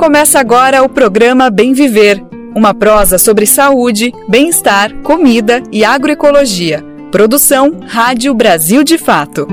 Começa agora o programa Bem Viver, uma prosa sobre saúde, bem-estar, comida e agroecologia. Produção Rádio Brasil de Fato.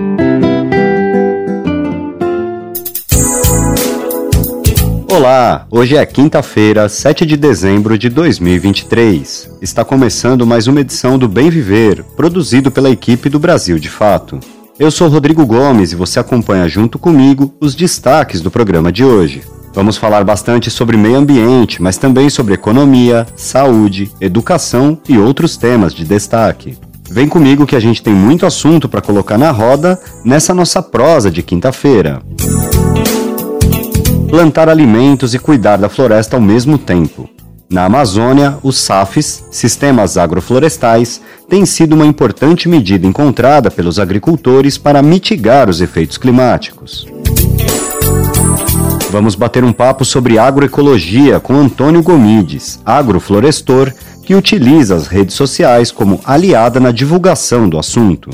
Olá, hoje é quinta-feira, 7 de dezembro de 2023. Está começando mais uma edição do Bem Viver, produzido pela equipe do Brasil de Fato. Eu sou Rodrigo Gomes e você acompanha junto comigo os destaques do programa de hoje. Vamos falar bastante sobre meio ambiente, mas também sobre economia, saúde, educação e outros temas de destaque. Vem comigo que a gente tem muito assunto para colocar na roda nessa nossa prosa de quinta-feira. Plantar alimentos e cuidar da floresta ao mesmo tempo. Na Amazônia, os SAFs, Sistemas Agroflorestais, têm sido uma importante medida encontrada pelos agricultores para mitigar os efeitos climáticos. Vamos bater um papo sobre agroecologia com Antônio Gomides, agroflorestor, que utiliza as redes sociais como aliada na divulgação do assunto.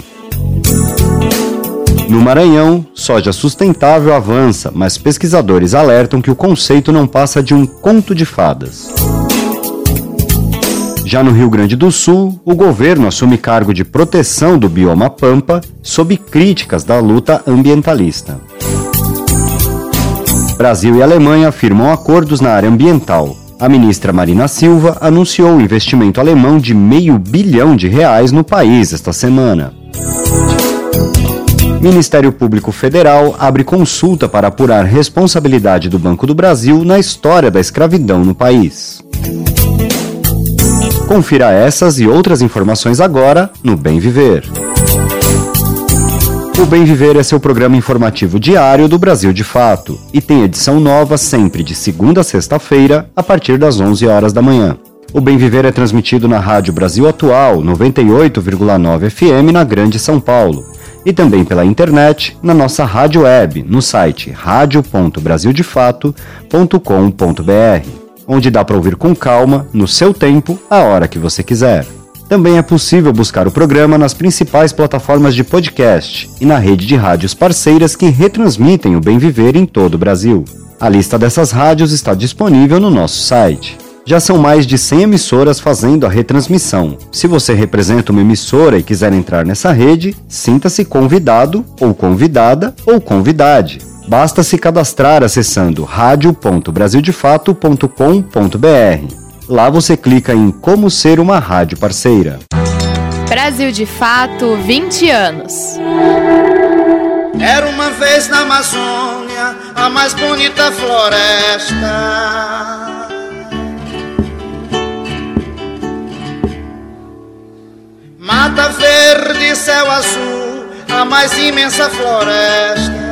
No Maranhão, soja sustentável avança, mas pesquisadores alertam que o conceito não passa de um conto de fadas. Já no Rio Grande do Sul, o governo assume cargo de proteção do bioma Pampa sob críticas da luta ambientalista. Brasil e Alemanha firmam acordos na área ambiental. A ministra Marina Silva anunciou um investimento alemão de meio bilhão de reais no país esta semana. Ministério Público Federal abre consulta para apurar responsabilidade do Banco do Brasil na história da escravidão no país. Confira essas e outras informações agora no Bem Viver. O Bem Viver é seu programa informativo diário do Brasil de Fato e tem edição nova sempre de segunda a sexta-feira, a partir das 11 horas da manhã. O Bem Viver é transmitido na Rádio Brasil Atual, 98,9 FM na Grande São Paulo, e também pela internet na nossa rádio web, no site radio.brasildefato.com.br, onde dá para ouvir com calma, no seu tempo, a hora que você quiser. Também é possível buscar o programa nas principais plataformas de podcast e na rede de rádios parceiras que retransmitem o Bem Viver em todo o Brasil. A lista dessas rádios está disponível no nosso site. Já são mais de 100 emissoras fazendo a retransmissão. Se você representa uma emissora e quiser entrar nessa rede, sinta-se convidado ou convidada ou convidade. Basta se cadastrar acessando radio.brasildefato.com.br. Lá você clica em Como Ser uma Rádio Parceira. Brasil de Fato 20 anos. Era uma vez na Amazônia a mais bonita floresta. Mata verde, céu azul, a mais imensa floresta.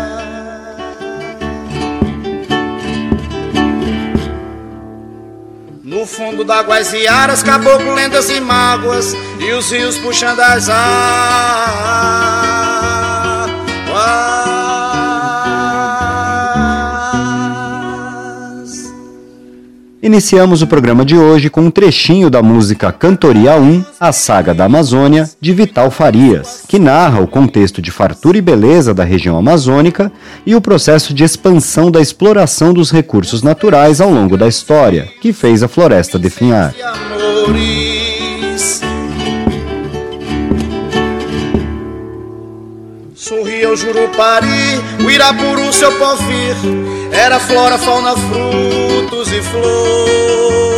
No fundo da Guaziaras, caboclo, lendas e mágoas E os rios puxando as águas Iniciamos o programa de hoje com um trechinho da música Cantoria 1, A Saga da Amazônia, de Vital Farias, que narra o contexto de fartura e beleza da região amazônica e o processo de expansão da exploração dos recursos naturais ao longo da história, que fez a floresta definhar. Sorria o Jurupari, o Irapuru, seu povir Era flora, fauna, frutos e flor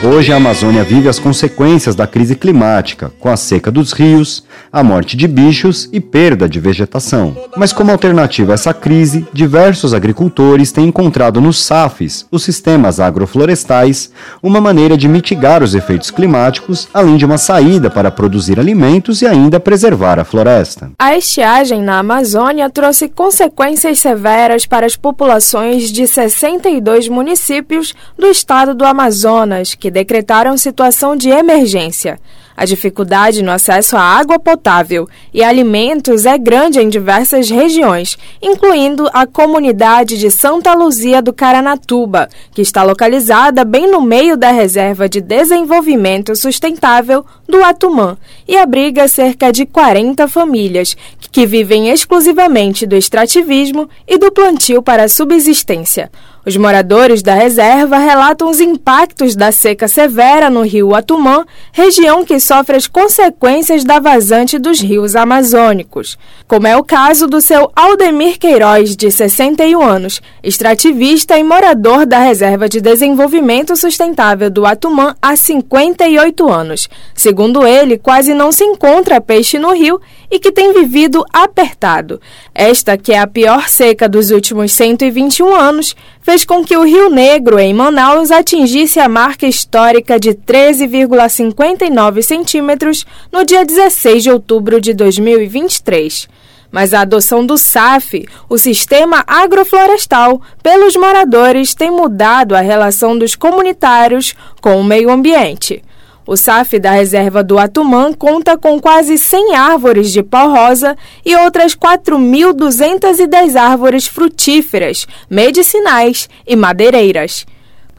Hoje a Amazônia vive as consequências da crise climática, com a seca dos rios, a morte de bichos e perda de vegetação. Mas como alternativa a essa crise, diversos agricultores têm encontrado nos SAFs, os sistemas agroflorestais, uma maneira de mitigar os efeitos climáticos, além de uma saída para produzir alimentos e ainda preservar a floresta. A estiagem na Amazônia trouxe consequências severas para as populações de 62 municípios do estado do Amazonas, que que decretaram situação de emergência. A dificuldade no acesso à água potável e alimentos é grande em diversas regiões, incluindo a comunidade de Santa Luzia do Caranatuba, que está localizada bem no meio da Reserva de Desenvolvimento Sustentável do Atumã e abriga cerca de 40 famílias que vivem exclusivamente do extrativismo e do plantio para subsistência. Os moradores da reserva relatam os impactos da seca severa no rio Atumã, região que sofre as consequências da vazante dos rios amazônicos, como é o caso do seu Aldemir Queiroz, de 61 anos, extrativista e morador da Reserva de Desenvolvimento Sustentável do Atumã há 58 anos. Segundo ele, quase não se encontra peixe no rio e que tem vivido apertado. Esta, que é a pior seca dos últimos 121 anos, fez com que o Rio Negro, em Manaus, atingisse a marca histórica de 13,59 centímetros no dia 16 de outubro de 2023. Mas a adoção do SAF, o Sistema Agroflorestal, pelos moradores tem mudado a relação dos comunitários com o meio ambiente. O SAF da reserva do Atumã conta com quase 100 árvores de pau-rosa e outras 4.210 árvores frutíferas, medicinais e madeireiras.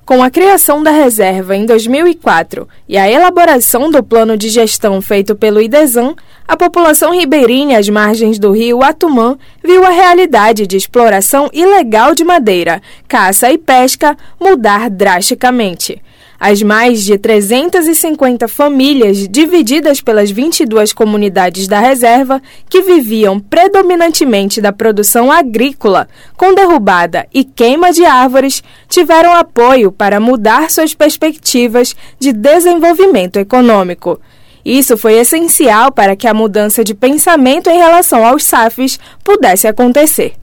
Com a criação da reserva em 2004 e a elaboração do plano de gestão feito pelo IDESAN, a população ribeirinha às margens do rio Atumã viu a realidade de exploração ilegal de madeira, caça e pesca mudar drasticamente. As mais de 350 famílias divididas pelas 22 comunidades da reserva, que viviam predominantemente da produção agrícola, com derrubada e queima de árvores, tiveram apoio para mudar suas perspectivas de desenvolvimento econômico. Isso foi essencial para que a mudança de pensamento em relação aos SAFs pudesse acontecer.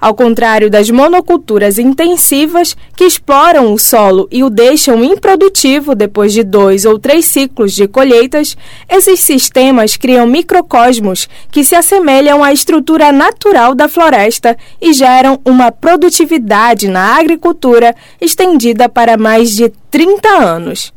Ao contrário das monoculturas intensivas, que exploram o solo e o deixam improdutivo depois de dois ou três ciclos de colheitas, esses sistemas criam microcosmos que se assemelham à estrutura natural da floresta e geram uma produtividade na agricultura estendida para mais de 30 anos.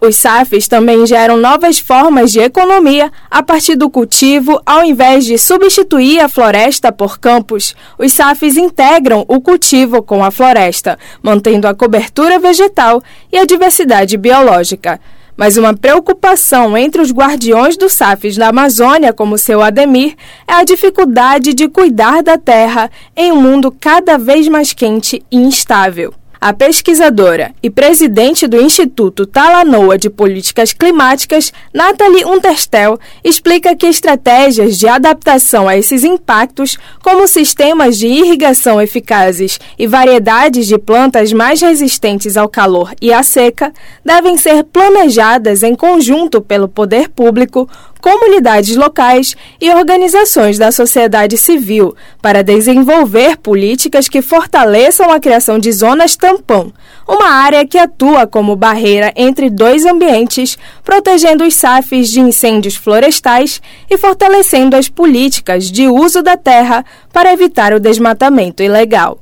Os SAFs também geram novas formas de economia a partir do cultivo, ao invés de substituir a floresta por campos. Os SAFs integram o cultivo com a floresta, mantendo a cobertura vegetal e a diversidade biológica. Mas uma preocupação entre os guardiões dos SAFs da Amazônia, como seu Ademir, é a dificuldade de cuidar da terra em um mundo cada vez mais quente e instável. A pesquisadora e presidente do Instituto Talanoa de Políticas Climáticas, Nathalie Unterstel, explica que estratégias de adaptação a esses impactos, como sistemas de irrigação eficazes e variedades de plantas mais resistentes ao calor e à seca, devem ser planejadas em conjunto pelo poder público comunidades locais e organizações da sociedade civil para desenvolver políticas que fortaleçam a criação de zonas tampão, uma área que atua como barreira entre dois ambientes, protegendo os SAFs de incêndios florestais e fortalecendo as políticas de uso da terra para evitar o desmatamento ilegal.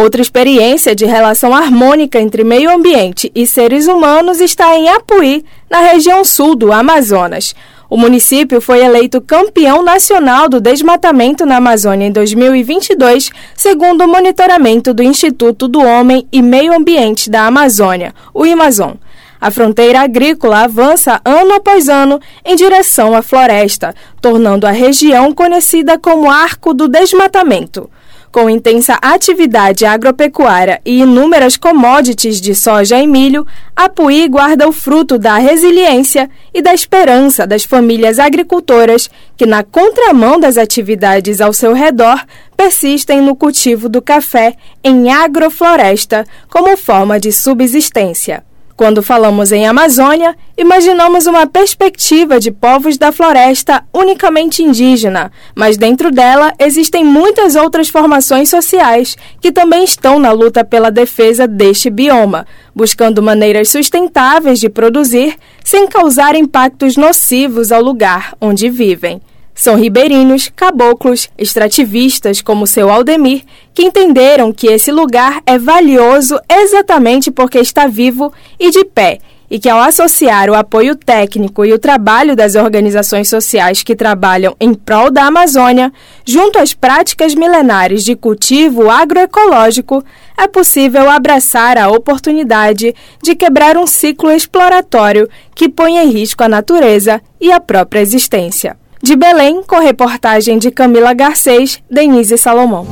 Outra experiência de relação harmônica entre meio ambiente e seres humanos está em Apuí, na região sul do Amazonas. O município foi eleito campeão nacional do desmatamento na Amazônia em 2022, segundo o monitoramento do Instituto do Homem e Meio Ambiente da Amazônia, o Amazon. A fronteira agrícola avança ano após ano em direção à floresta, tornando a região conhecida como Arco do Desmatamento. Com intensa atividade agropecuária e inúmeras commodities de soja e milho, Apuí guarda o fruto da resiliência e da esperança das famílias agricultoras que, na contramão das atividades ao seu redor, persistem no cultivo do café em agrofloresta como forma de subsistência. Quando falamos em Amazônia, imaginamos uma perspectiva de povos da floresta unicamente indígena, mas dentro dela existem muitas outras formações sociais que também estão na luta pela defesa deste bioma, buscando maneiras sustentáveis de produzir sem causar impactos nocivos ao lugar onde vivem. São ribeirinhos, caboclos, extrativistas como seu Aldemir, que entenderam que esse lugar é valioso exatamente porque está vivo e de pé, e que ao associar o apoio técnico e o trabalho das organizações sociais que trabalham em prol da Amazônia, junto às práticas milenares de cultivo agroecológico, é possível abraçar a oportunidade de quebrar um ciclo exploratório que põe em risco a natureza e a própria existência. De Belém, com reportagem de Camila Garcês, Denise Salomão.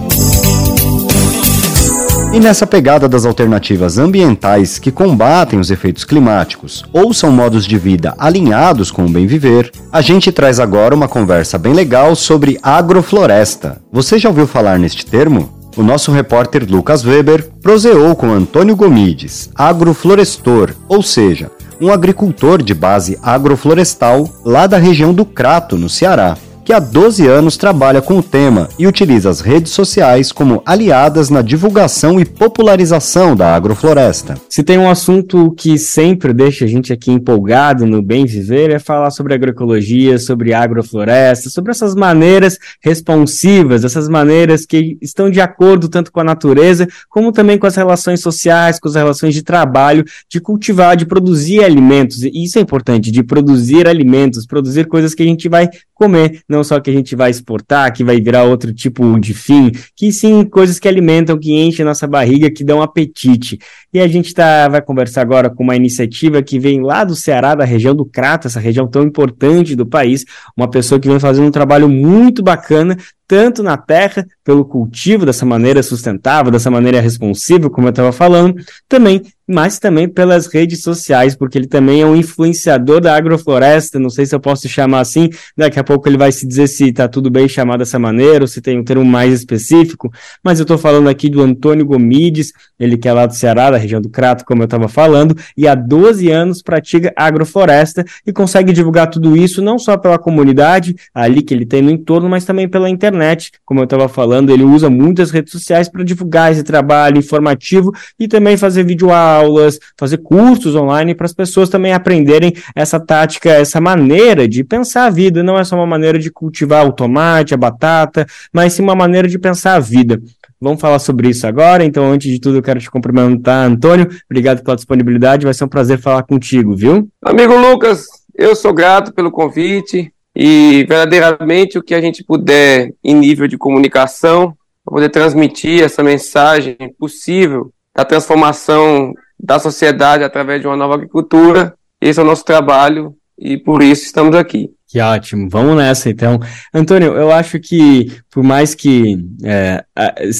E nessa pegada das alternativas ambientais que combatem os efeitos climáticos ou são modos de vida alinhados com o bem viver, a gente traz agora uma conversa bem legal sobre agrofloresta. Você já ouviu falar neste termo? O nosso repórter Lucas Weber proseou com Antônio Gomides, agroflorestor, ou seja, um agricultor de base agroflorestal lá da região do Crato, no Ceará que há 12 anos trabalha com o tema e utiliza as redes sociais como aliadas na divulgação e popularização da agrofloresta. Se tem um assunto que sempre deixa a gente aqui empolgado no bem viver é falar sobre agroecologia, sobre agrofloresta, sobre essas maneiras responsivas, essas maneiras que estão de acordo tanto com a natureza como também com as relações sociais, com as relações de trabalho, de cultivar, de produzir alimentos. E isso é importante, de produzir alimentos, produzir coisas que a gente vai comer, não só que a gente vai exportar, que vai virar outro tipo de fim, que sim coisas que alimentam, que enchem a nossa barriga, que dão apetite. E a gente tá, vai conversar agora com uma iniciativa que vem lá do Ceará, da região do Crato, essa região tão importante do país, uma pessoa que vem fazendo um trabalho muito bacana, tanto na terra, pelo cultivo dessa maneira sustentável, dessa maneira responsiva, como eu estava falando, também mas também pelas redes sociais, porque ele também é um influenciador da agrofloresta, não sei se eu posso chamar assim, daqui a pouco ele vai se dizer se está tudo bem chamar dessa maneira, ou se tem um termo mais específico, mas eu estou falando aqui do Antônio Gomides, ele que é lá do Ceará, da região do Crato, como eu estava falando, e há 12 anos pratica agrofloresta e consegue divulgar tudo isso não só pela comunidade, ali que ele tem no entorno, mas também pela internet, como eu estava falando, ele usa muitas redes sociais para divulgar esse trabalho informativo e também fazer vídeo aulas, fazer cursos online para as pessoas também aprenderem essa tática, essa maneira de pensar a vida. Não é só uma maneira de cultivar o tomate, a batata, mas sim uma maneira de pensar a vida. Vamos falar sobre isso agora. Então, antes de tudo, eu quero te cumprimentar, Antônio. Obrigado pela disponibilidade. Vai ser um prazer falar contigo, viu? Amigo Lucas, eu sou grato pelo convite e verdadeiramente o que a gente puder em nível de comunicação para poder transmitir essa mensagem possível da transformação da sociedade através de uma nova agricultura. Esse é o nosso trabalho e por isso estamos aqui. Que ótimo, vamos nessa então. Antônio, eu acho que por mais que é,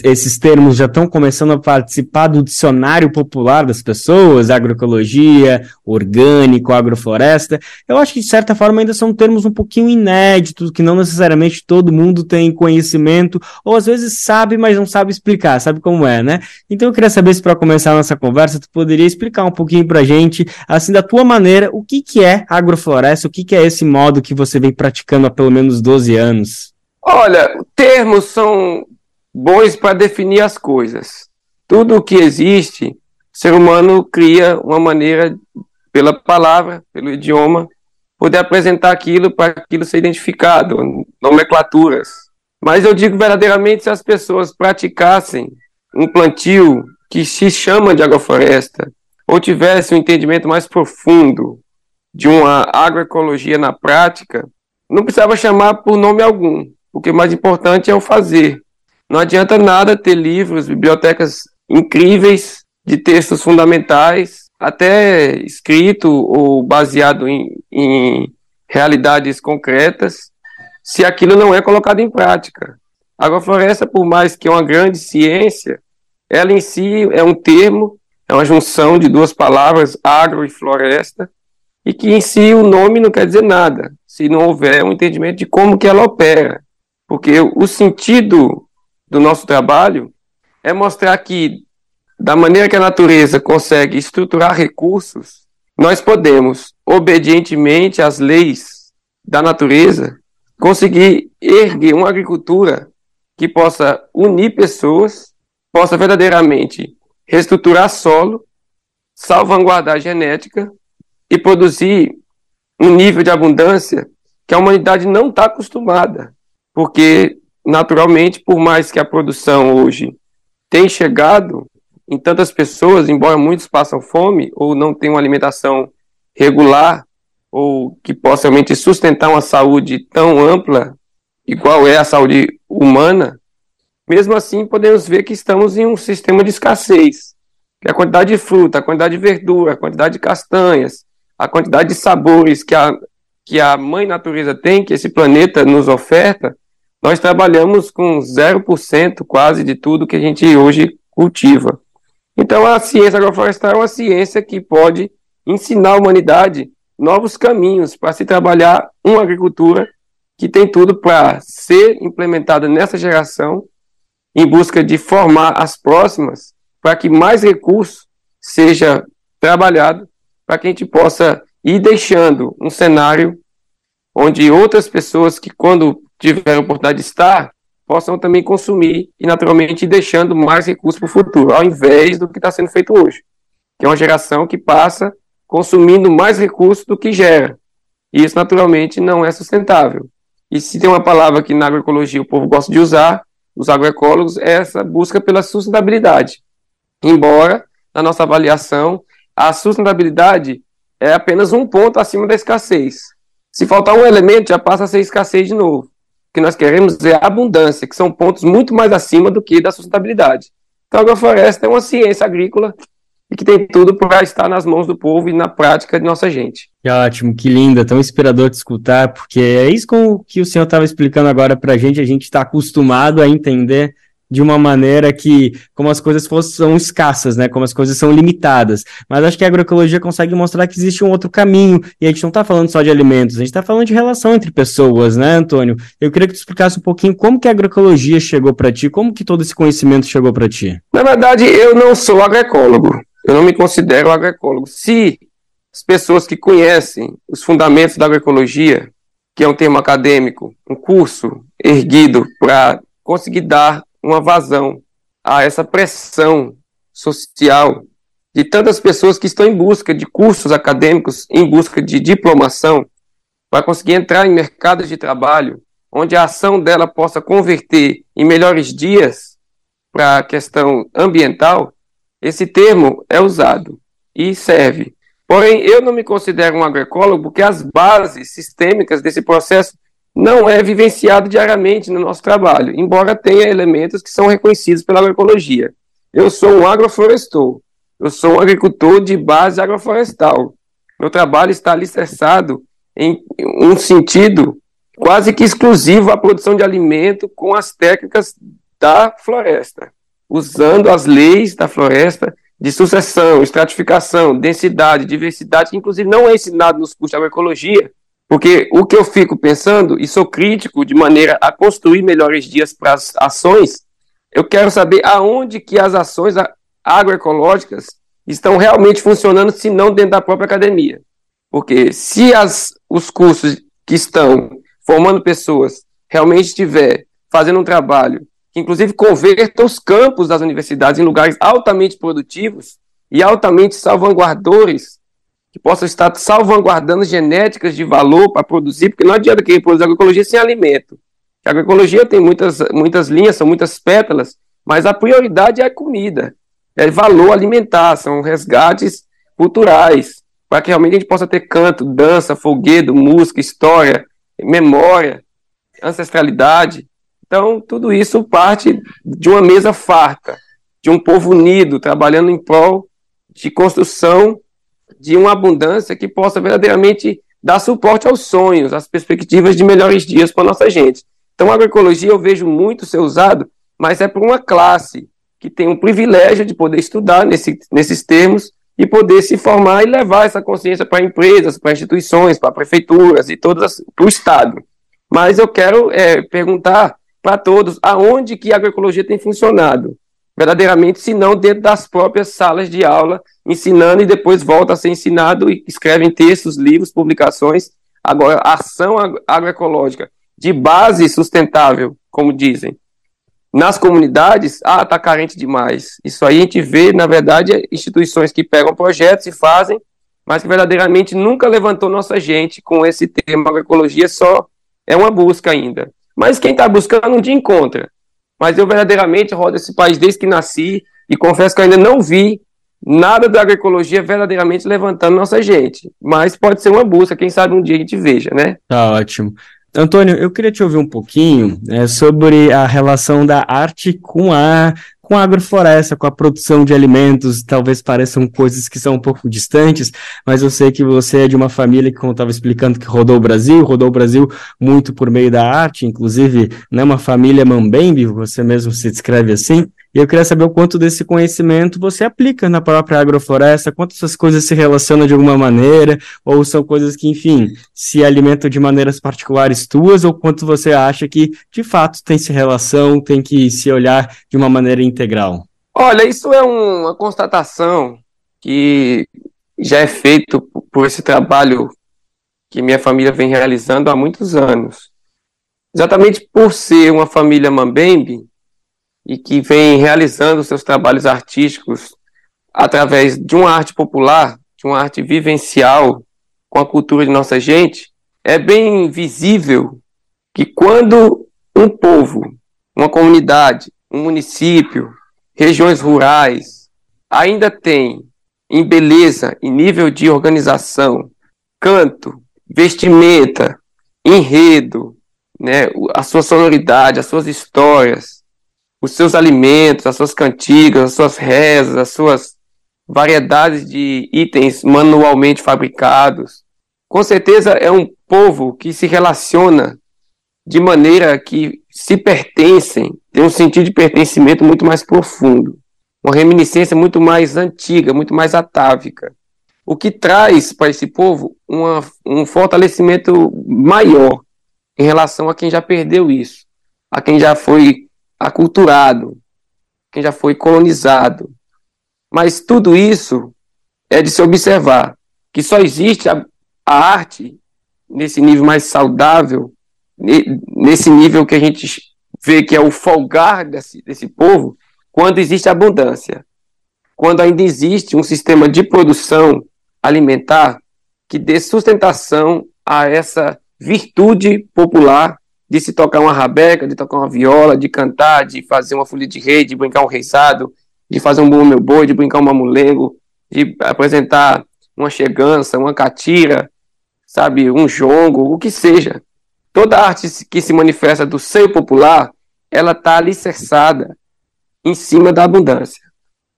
esses termos já estão começando a participar do dicionário popular das pessoas, agroecologia, orgânico, agrofloresta, eu acho que de certa forma ainda são termos um pouquinho inéditos, que não necessariamente todo mundo tem conhecimento, ou às vezes sabe, mas não sabe explicar, sabe como é, né? Então eu queria saber se para começar a nossa conversa, tu poderia explicar um pouquinho pra gente, assim, da tua maneira, o que que é agrofloresta, o que que é esse modo que você vem praticando há pelo menos 12 anos? Olha, termos são bons para definir as coisas. Tudo o que existe, o ser humano cria uma maneira, pela palavra, pelo idioma, poder apresentar aquilo para aquilo ser identificado, nomenclaturas. Mas eu digo verdadeiramente, se as pessoas praticassem um plantio que se chama de agrofloresta, ou tivessem um entendimento mais profundo de uma agroecologia na prática, não precisava chamar por nome algum. O que é mais importante é o fazer. Não adianta nada ter livros, bibliotecas incríveis de textos fundamentais, até escrito ou baseado em, em realidades concretas, se aquilo não é colocado em prática. A agrofloresta, por mais que é uma grande ciência, ela em si é um termo, é uma junção de duas palavras, agro e floresta, e que em si o nome não quer dizer nada, se não houver um entendimento de como que ela opera. Porque o sentido do nosso trabalho é mostrar que, da maneira que a natureza consegue estruturar recursos, nós podemos, obedientemente às leis da natureza, conseguir erguer uma agricultura que possa unir pessoas, possa verdadeiramente reestruturar solo, salvaguardar a genética e produzir um nível de abundância que a humanidade não está acostumada. Porque naturalmente, por mais que a produção hoje tenha chegado em tantas pessoas, embora muitos passam fome ou não tenham alimentação regular ou que possa realmente sustentar uma saúde tão ampla, igual é a saúde humana, mesmo assim podemos ver que estamos em um sistema de escassez. Que a quantidade de fruta, a quantidade de verdura, a quantidade de castanhas, a quantidade de sabores que a, que a mãe natureza tem, que esse planeta nos oferta, nós trabalhamos com 0% quase de tudo que a gente hoje cultiva. Então, a ciência agroflorestal é uma ciência que pode ensinar a humanidade novos caminhos para se trabalhar uma agricultura que tem tudo para ser implementada nessa geração, em busca de formar as próximas, para que mais recursos seja trabalhado, para que a gente possa ir deixando um cenário onde outras pessoas que, quando tiverem a oportunidade de estar, possam também consumir e, naturalmente, deixando mais recursos para o futuro, ao invés do que está sendo feito hoje, que é uma geração que passa consumindo mais recursos do que gera. E isso, naturalmente, não é sustentável. E se tem uma palavra que na agroecologia o povo gosta de usar, os agroecólogos, é essa busca pela sustentabilidade. Embora, na nossa avaliação, a sustentabilidade é apenas um ponto acima da escassez. Se faltar um elemento, já passa a ser escassez de novo. O que nós queremos é a abundância, que são pontos muito mais acima do que da sustentabilidade. Então, a agrofloresta é uma ciência agrícola e que tem tudo para estar nas mãos do povo e na prática de nossa gente. Que ótimo, que linda, tão inspirador de escutar, porque é isso com que o senhor estava explicando agora para a gente, a gente está acostumado a entender de uma maneira que, como as coisas fossem, são escassas, né? Como as coisas são limitadas. Mas acho que a agroecologia consegue mostrar que existe um outro caminho, e a gente não está falando só de alimentos, a gente está falando de relação entre pessoas, né, Antônio? Eu queria que tu explicasse um pouquinho como que a agroecologia chegou para ti, como que todo esse conhecimento chegou para ti. Na verdade, eu não sou agroecólogo. Eu não me considero agroecólogo. Se as pessoas que conhecem os fundamentos da agroecologia, que é um termo acadêmico, um curso erguido para conseguir dar uma vazão a essa pressão social de tantas pessoas que estão em busca de cursos acadêmicos, em busca de diplomação, para conseguir entrar em mercados de trabalho, onde a ação dela possa converter em melhores dias para a questão ambiental, esse termo é usado e serve. Porém, eu não me considero um agroecólogo porque as bases sistêmicas desse processo não é vivenciado diariamente no nosso trabalho, embora tenha elementos que são reconhecidos pela agroecologia. Eu sou um agroflorestor, eu sou um agricultor de base agroflorestal. Meu trabalho está alicerçado em um sentido quase que exclusivo à produção de alimento com as técnicas da floresta usando as leis da floresta de sucessão, estratificação, densidade, diversidade, que inclusive não é ensinado nos cursos de agroecologia, porque o que eu fico pensando, e sou crítico de maneira a construir melhores dias para as ações, eu quero saber aonde que as ações agroecológicas estão realmente funcionando, se não dentro da própria academia. Porque se as, os cursos que estão formando pessoas realmente estiver fazendo um trabalho que inclusive converta os campos das universidades em lugares altamente produtivos e altamente salvaguardadores, que possam estar salvaguardando genéticas de valor para produzir, porque não adianta quem produz agroecologia sem alimento. A agroecologia tem muitas, muitas linhas, são muitas pétalas, mas a prioridade é a comida, é valor alimentar, são resgates culturais, para que realmente a gente possa ter canto, dança, folguedo, música, história, memória, ancestralidade. Então, tudo isso parte de uma mesa farta, de um povo unido, trabalhando em prol de construção de uma abundância que possa verdadeiramente dar suporte aos sonhos, às perspectivas de melhores dias para nossa gente. Então, a agroecologia eu vejo muito ser usado, mas é para uma classe que tem o privilégio de poder estudar nesse, nesses termos e poder se formar e levar essa consciência para empresas, para instituições, para prefeituras e todas para o Estado. Mas eu quero é, perguntar para todos aonde que a agroecologia tem funcionado, verdadeiramente, se não dentro das próprias salas de aula, ensinando e depois volta a ser ensinado e escrevem textos, livros, publicações. Agora, ação agroecológica de base sustentável, como dizem, nas comunidades, ah, está carente demais. Isso aí a gente vê, na verdade, instituições que pegam projetos e fazem, mas que verdadeiramente nunca levantou nossa gente com esse tema agroecologia, só é uma busca ainda. Mas quem está buscando um dia encontra. Mas eu verdadeiramente rodo esse país desde que nasci e confesso que ainda não vi nada da agroecologia verdadeiramente levantando nossa gente. Mas pode ser uma busca, quem sabe um dia a gente veja, né? Tá ótimo. Antônio, eu queria te ouvir um pouquinho é, sobre a relação da arte com a com a agrofloresta, com a produção de alimentos, talvez pareçam coisas que são um pouco distantes, mas eu sei que você é de uma família que, como estava explicando, que rodou o Brasil, rodou o Brasil muito por meio da arte, inclusive, né, uma família mambembe, você mesmo se descreve assim, E eu queria saber o quanto desse conhecimento você aplica na própria agrofloresta, quanto essas coisas se relacionam de alguma maneira, ou são coisas que, enfim, se alimentam de maneiras particulares tuas, ou quanto você acha que, de fato, tem se relação, tem que se olhar de uma maneira integral? Olha, isso é uma constatação que já é feito por esse trabalho que minha família vem realizando há muitos anos. Exatamente por ser uma família mambembe e que vem realizando seus trabalhos artísticos através de uma arte popular, de uma arte vivencial com a cultura de nossa gente, é bem visível que quando um povo, uma comunidade, um município, regiões rurais ainda tem em beleza, em nível de organização, canto, vestimenta, enredo, né, a sua sonoridade, as suas histórias, os seus alimentos, as suas cantigas, as suas rezas, as suas variedades de itens manualmente fabricados. Com certeza é um povo que se relaciona de maneira que se pertencem, tem um sentido de pertencimento muito mais profundo, uma reminiscência muito mais antiga, muito mais atávica o que traz para esse povo uma, um fortalecimento maior em relação a quem já perdeu isso, a quem já foi aculturado, quem já foi colonizado. Mas tudo isso é de se observar que só existe a, a arte nesse nível mais saudável, nesse nível que a gente vê que é o folgar desse, desse povo, quando existe abundância. Quando ainda existe um sistema de produção alimentar que dê sustentação a essa virtude popular de se tocar uma rabeca, de tocar uma viola, de cantar, de fazer uma folha de rei, de brincar um reisado, de fazer um bom meu boi, de brincar um mamulengo, de apresentar uma chegança, uma catira, sabe, um jongo, o que seja. Toda arte que se manifesta do seio popular, ela está alicerçada em cima da abundância.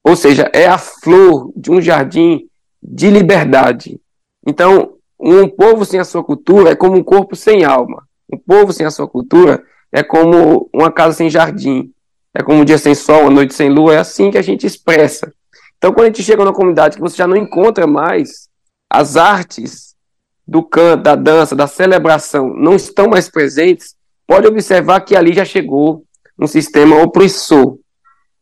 Ou seja, é a flor de um jardim de liberdade. Então, um povo sem a sua cultura é como um corpo sem alma. Um povo sem a sua cultura é como uma casa sem jardim. É como um dia sem sol, uma noite sem lua. É assim que a gente expressa. Então, quando a gente chega numa comunidade que você já não encontra mais as artes do canto, da dança, da celebração, não estão mais presentes, pode observar que ali já chegou um sistema opressor.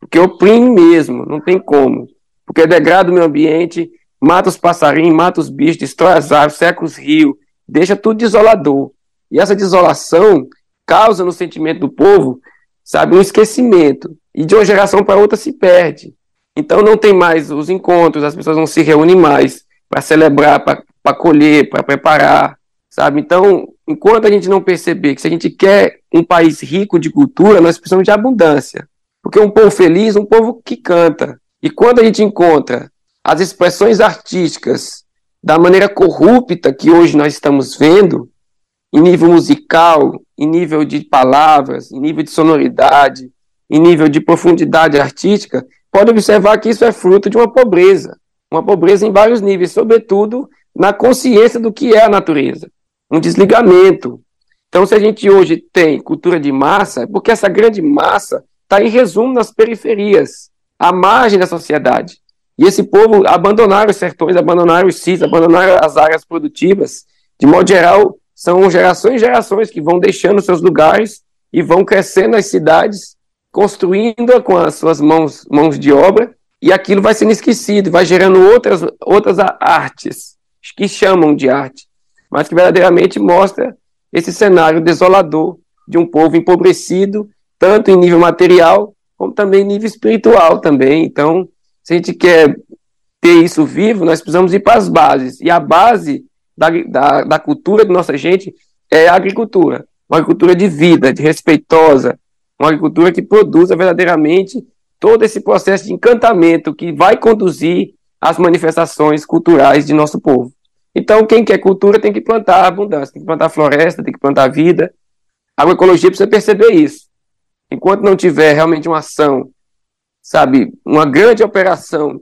Porque oprime mesmo, não tem como. Porque degrada o meio ambiente, mata os passarinhos, mata os bichos, destrói as árvores, seca os rios, deixa tudo desolador. E essa desolação causa no sentimento do povo, sabe, um esquecimento. E de uma geração para outra se perde. Então não tem mais os encontros, as pessoas não se reúnem mais para celebrar, para colher, para preparar, sabe? Então, enquanto a gente não perceber que se a gente quer um país rico de cultura, nós precisamos de abundância. Porque um povo feliz, um povo que canta. E quando a gente encontra as expressões artísticas da maneira corrupta que hoje nós estamos vendo, em nível musical, em nível de palavras, em nível de sonoridade, em nível de profundidade artística, pode observar que isso é fruto de uma pobreza, uma pobreza em vários níveis, sobretudo na consciência do que é a natureza, um desligamento. Então, se a gente hoje tem cultura de massa, é porque essa grande massa está em resumo nas periferias, à margem da sociedade. E esse povo abandonaram os sertões, abandonaram os sítios, abandonaram as áreas produtivas. De modo geral, são gerações e gerações que vão deixando seus lugares e vão crescendo as cidades, construindo com as suas mãos, mãos de obra, e aquilo vai sendo esquecido, vai gerando outras, outras artes, que chamam de arte, mas que verdadeiramente mostra esse cenário desolador de um povo empobrecido, tanto em nível material, como também em nível espiritual também. Então, se a gente quer ter isso vivo, nós precisamos ir para as bases. E a base da, da, da cultura de nossa gente é a agricultura. Uma agricultura de vida, de respeitosa, uma agricultura que produza verdadeiramente todo esse processo de encantamento que vai conduzir às manifestações culturais de nosso povo. Então, quem quer cultura tem que plantar abundância, tem que plantar floresta, tem que plantar vida. A agroecologia precisa perceber isso. Enquanto não tiver realmente uma ação sabe, uma grande operação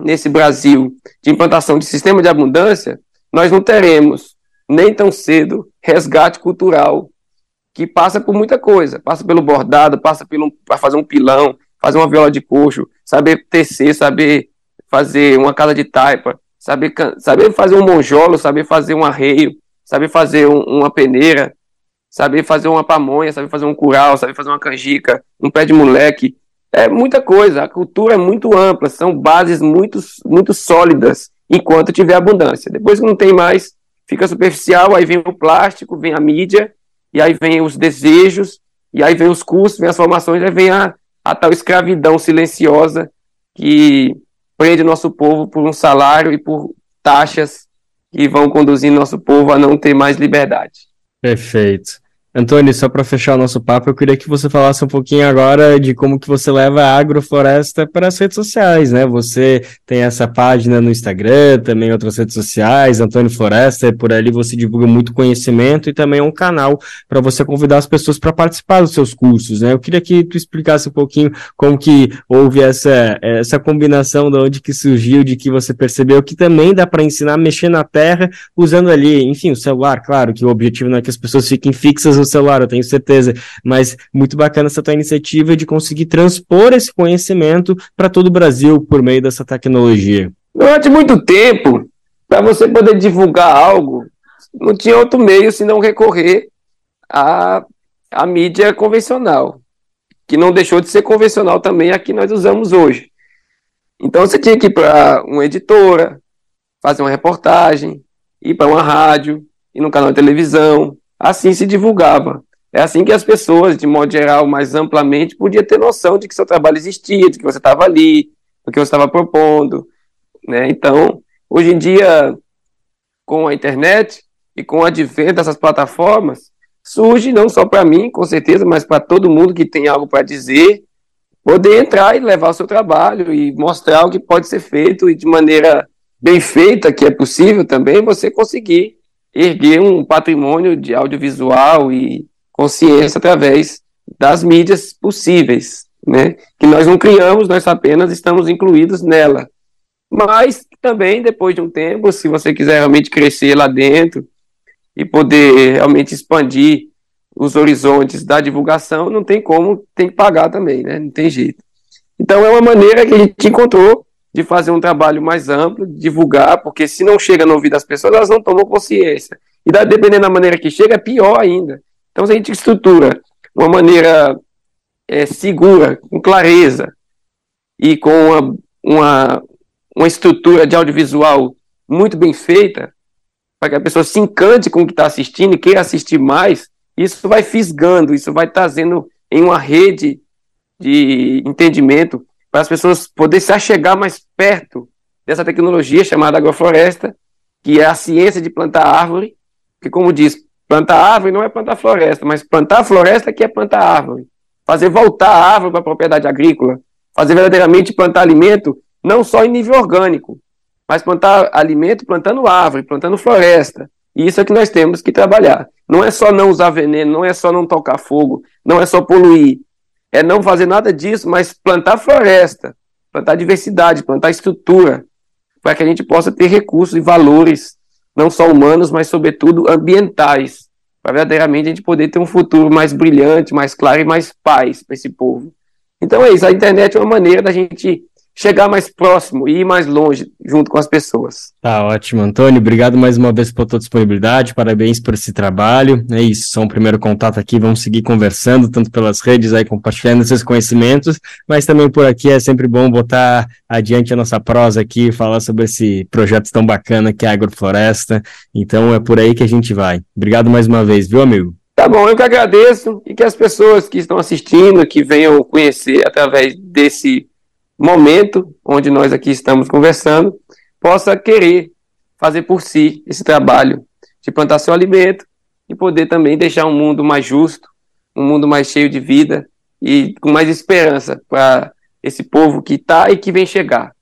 nesse Brasil de implantação de sistema de abundância, nós não teremos nem tão cedo resgate cultural que passa por muita coisa, passa pelo bordado, passa para fazer um pilão, fazer uma viola de coxo, saber tecer, saber fazer uma casa de taipa, saber, saber fazer um monjolo, saber fazer um arreio, saber fazer um, uma peneira, saber fazer uma pamonha, saber fazer um curau, saber fazer uma canjica, um pé de moleque. É muita coisa. A cultura é muito ampla, são bases muito, muito sólidas enquanto tiver abundância. Depois que não tem mais, fica superficial, aí vem o plástico, vem a mídia, e aí vem os desejos, e aí vem os custos, vem as formações, aí vem a, a tal escravidão silenciosa que prende nosso povo por um salário e por taxas que vão conduzindo nosso povo a não ter mais liberdade. Perfeito. Antônio, só para fechar o nosso papo, eu queria que você falasse um pouquinho agora de como que você leva a agrofloresta para as redes sociais, né? Você tem essa página no Instagram, também outras redes sociais, Antônio Floresta, por ali você divulga muito conhecimento e também é um canal para você convidar as pessoas para participar dos seus cursos, né? Eu queria que tu explicasse um pouquinho como que houve essa, essa combinação de onde que surgiu, de que você percebeu que também dá para ensinar a mexer na terra usando ali, enfim, o celular, claro que o objetivo não é que as pessoas fiquem fixas no celular, eu tenho certeza. Mas muito bacana essa tua iniciativa de conseguir transpor esse conhecimento para todo o Brasil por meio dessa tecnologia. Durante muito tempo, para você poder divulgar algo, não tinha outro meio senão recorrer à, à mídia convencional, que não deixou de ser convencional também a que nós usamos hoje. Então você tinha que ir para uma editora, fazer uma reportagem, ir para uma rádio, ir no canal de televisão, assim se divulgava. É assim que as pessoas, de modo geral, mais amplamente, podiam ter noção de que seu trabalho existia, de que você estava ali, do que você estava propondo. Né? Então, hoje em dia, com a internet e com o advento dessas plataformas, surge não só para mim, com certeza, mas para todo mundo que tem algo para dizer, poder entrar e levar o seu trabalho e mostrar o que pode ser feito e de maneira bem feita, que é possível também, você conseguir erguer um patrimônio de audiovisual e consciência através das mídias possíveis, né? Que nós não criamos, nós apenas estamos incluídos nela. Mas também, depois de um tempo, se você quiser realmente crescer lá dentro e poder realmente expandir os horizontes da divulgação, não tem como, tem que pagar também, né? Não tem jeito. Então é uma maneira que a gente encontrou de fazer um trabalho mais amplo, divulgar, porque se não chega no ouvido das pessoas, elas não tomam consciência. E dependendo da maneira que chega, é pior ainda. Então, se a gente estrutura uma maneira é, segura, com clareza, e com uma, uma, uma estrutura de audiovisual muito bem feita, para que a pessoa se encante com o que está assistindo e queira assistir mais, isso vai fisgando, isso vai trazendo em uma rede de entendimento para as pessoas poderem se achegar mais perto dessa tecnologia chamada agrofloresta, que é a ciência de plantar árvore, que como diz, plantar árvore não é plantar floresta, mas plantar floresta que é plantar árvore. Fazer voltar a árvore para a propriedade agrícola, fazer verdadeiramente plantar alimento, não só em nível orgânico, mas plantar alimento plantando árvore, plantando floresta. E isso é que nós temos que trabalhar. Não é só não usar veneno, não é só não tocar fogo, não é só poluir, é não fazer nada disso, mas plantar floresta, plantar diversidade, plantar estrutura, para que a gente possa ter recursos e valores, não só humanos, mas sobretudo ambientais, para verdadeiramente a gente poder ter um futuro mais brilhante, mais claro e mais paz para esse povo. Então é isso, a internet é uma maneira da gente chegar mais próximo e ir mais longe junto com as pessoas. Tá ótimo, Antônio. Obrigado mais uma vez pela tua disponibilidade. Parabéns por esse trabalho. É isso, só um primeiro contato aqui. Vamos seguir conversando, tanto pelas redes aí, compartilhando esses conhecimentos, mas também por aqui é sempre bom botar adiante a nossa prosa aqui, falar sobre esse projeto tão bacana que é a Agrofloresta. Então é por aí que a gente vai. Obrigado mais uma vez, viu, amigo? Tá bom, eu que agradeço e que as pessoas que estão assistindo, que venham conhecer através desse momento onde nós aqui estamos conversando, possa querer fazer por si esse trabalho de plantar seu alimento e poder também deixar um mundo mais justo, um mundo mais cheio de vida e com mais esperança para esse povo que está e que vem chegar,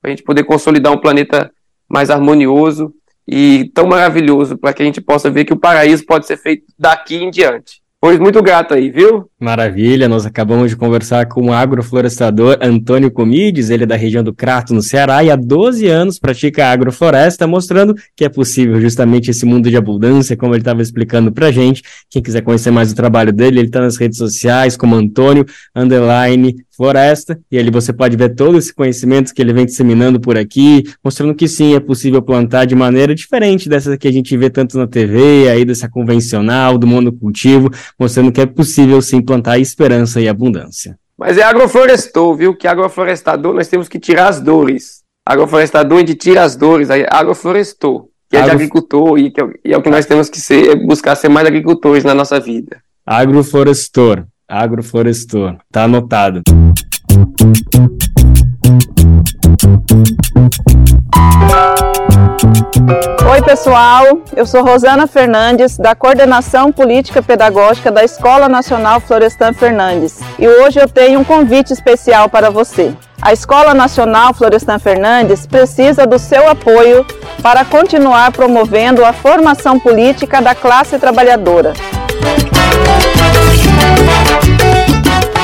para a gente poder consolidar um planeta mais harmonioso e tão maravilhoso para que a gente possa ver que o paraíso pode ser feito daqui em diante. Pois muito grato aí, viu? Maravilha, nós acabamos de conversar com o agroflorestador Antônio Comides, ele é da região do Crato, no Ceará, e há 12 anos pratica agrofloresta, mostrando que é possível justamente esse mundo de abundância, como ele estava explicando pra gente. Quem quiser conhecer mais o trabalho dele, ele está nas redes sociais como Antônio Underline floresta, e ali você pode ver todo esse conhecimento que ele vem disseminando por aqui, mostrando que sim, é possível plantar de maneira diferente dessa que a gente vê tanto na TV, aí dessa convencional, do monocultivo, mostrando que é possível sim plantar esperança e abundância. Mas é agroflorestor, viu? Que agroflorestador nós temos que tirar as dores. Agroflorestador a gente tira as dores, aí agroflorestor, que é de agricultor e, que é, e é o que nós temos que ser, é buscar ser mais agricultores na nossa vida. Agroflorestor, agroflorestor, tá anotado. Oi, pessoal. Eu sou Rosana Fernandes, da Coordenação Política Pedagógica da Escola Nacional Florestan Fernandes. E hoje eu tenho um convite especial para você. A Escola Nacional Florestan Fernandes precisa do seu apoio para continuar promovendo a formação política da classe trabalhadora.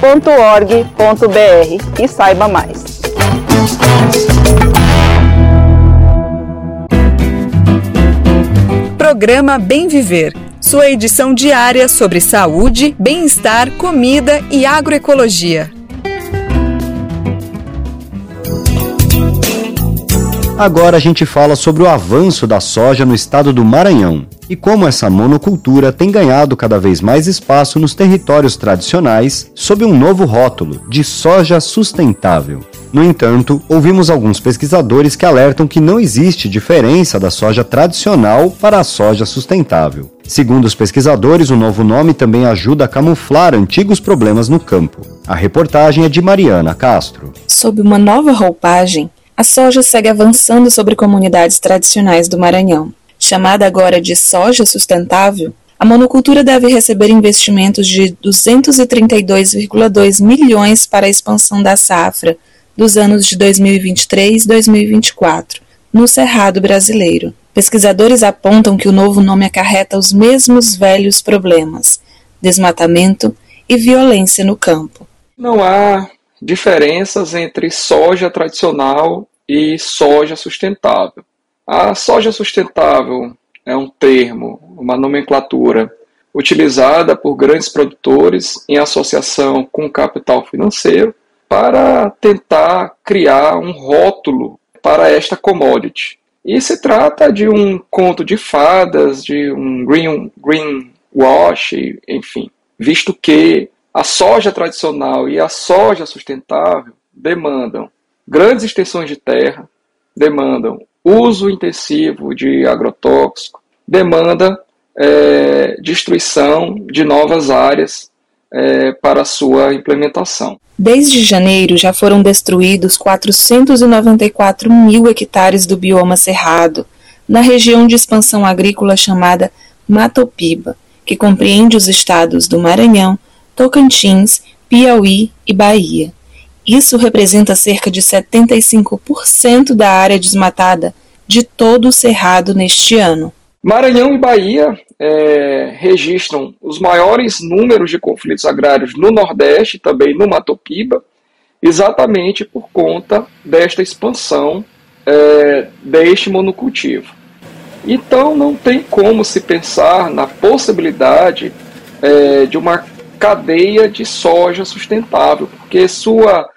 www.org.br e saiba mais. Programa Bem Viver, sua edição diária sobre saúde, bem-estar, comida e agroecologia. Agora a gente fala sobre o avanço da soja no estado do Maranhão e como essa monocultura tem ganhado cada vez mais espaço nos territórios tradicionais sob um novo rótulo de soja sustentável. No entanto, ouvimos alguns pesquisadores que alertam que não existe diferença da soja tradicional para a soja sustentável. Segundo os pesquisadores, o novo nome também ajuda a camuflar antigos problemas no campo. A reportagem é de Mariana Castro. Sob uma nova roupagem, a soja segue avançando sobre comunidades tradicionais do Maranhão. Chamada agora de soja sustentável, a monocultura deve receber investimentos de 232,2 milhões para a expansão da safra dos anos de 2023 e 2024 no Cerrado brasileiro. Pesquisadores apontam que o novo nome acarreta os mesmos velhos problemas: desmatamento e violência no campo. Não há diferenças entre soja tradicional e soja sustentável. A soja sustentável é um termo, uma nomenclatura utilizada por grandes produtores em associação com capital financeiro para tentar criar um rótulo para esta commodity. E se trata de um conto de fadas, de um green, green enfim, visto que a soja tradicional e a soja sustentável demandam grandes extensões de terra, demandam uso intensivo de agrotóxico, demanda é, destruição de novas áreas é, para sua implementação. Desde janeiro já foram destruídos 494 mil hectares do bioma cerrado, na região de expansão agrícola chamada Matopiba, que compreende os estados do Maranhão, Tocantins, Piauí e Bahia. Isso representa cerca de 75% da área desmatada de todo o Cerrado neste ano. Maranhão e Bahia é, registram os maiores números de conflitos agrários no Nordeste também no Matopiba, exatamente por conta desta expansão é, deste monocultivo. Então não tem como se pensar na possibilidade é, de uma cadeia de soja sustentável, porque sua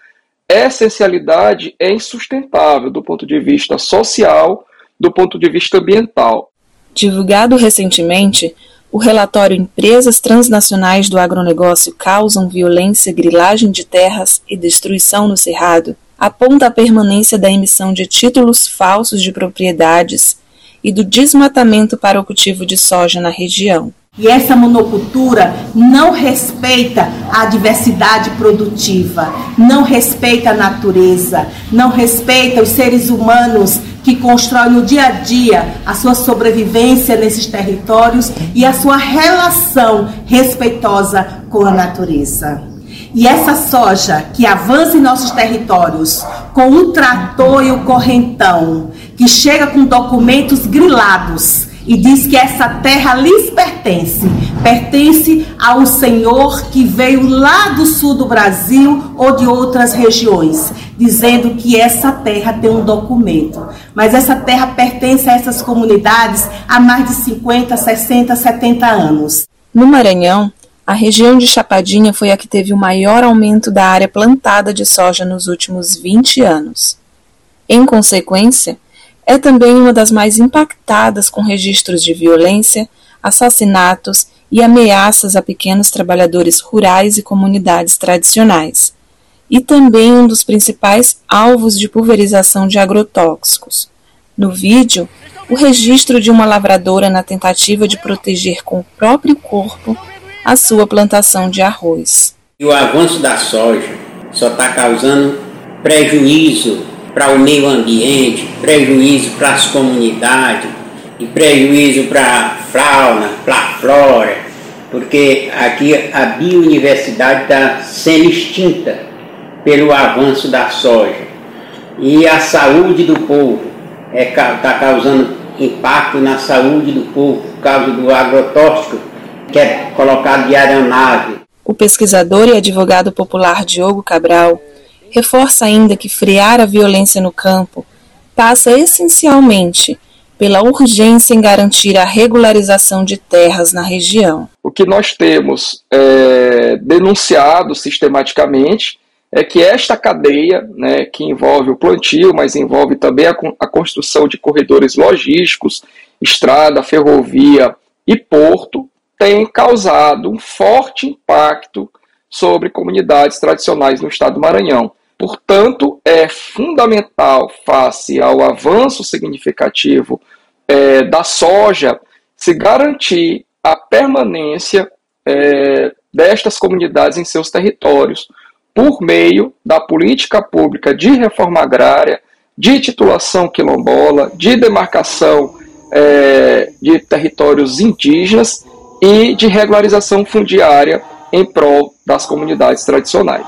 essencialidade é insustentável do ponto de vista social, do ponto de vista ambiental. Divulgado recentemente, o relatório Empresas Transnacionais do Agronegócio Causam Violência, Grilagem de Terras e Destruição no Cerrado aponta a permanência da emissão de títulos falsos de propriedades e do desmatamento para o cultivo de soja na região. E essa monocultura não respeita a diversidade produtiva, não respeita a natureza, não respeita os seres humanos que constroem no dia a dia a sua sobrevivência nesses territórios e a sua relação respeitosa com a natureza. E essa soja que avança em nossos territórios com o trator e o correntão, que chega com documentos grilados e diz que essa terra lhes pertence, pertence ao Senhor que veio lá do sul do Brasil ou de outras regiões, dizendo que essa terra tem um documento. Mas essa terra pertence a essas comunidades há mais de 50, 60, 70 anos. No Maranhão, a região de Chapadinha foi a que teve o maior aumento da área plantada de soja nos últimos 20 anos. Em consequência, é também uma das mais impactadas com registros de violência, assassinatos e ameaças a pequenos trabalhadores rurais e comunidades tradicionais, e também um dos principais alvos de pulverização de agrotóxicos. No vídeo, o registro de uma lavradora na tentativa de proteger com o próprio corpo a sua plantação de arroz. E o avanço da soja só está causando prejuízo para o meio ambiente, prejuízo para as comunidades e prejuízo para a fauna, para a flora, porque aqui a biodiversidade está sendo extinta pelo avanço da soja. E a saúde do povo está é, causando impacto na saúde do povo por causa do agrotóxico que é colocado aeronave. O pesquisador e advogado popular Diogo Cabral reforça ainda que frear a violência no campo passa essencialmente pela urgência em garantir a regularização de terras na região. O que nós temos é, denunciado sistematicamente é que esta cadeia, né, que envolve o plantio, mas envolve também a, a construção de corredores logísticos, estrada, ferrovia e porto, tem causado um forte impacto sobre comunidades tradicionais no estado do Maranhão. Portanto, é fundamental, face ao avanço significativo é, da soja, se garantir a permanência é, destas comunidades em seus territórios, por meio da política pública de reforma agrária, de titulação quilombola, de demarcação é, de territórios indígenas e de regularização fundiária em prol das comunidades tradicionais.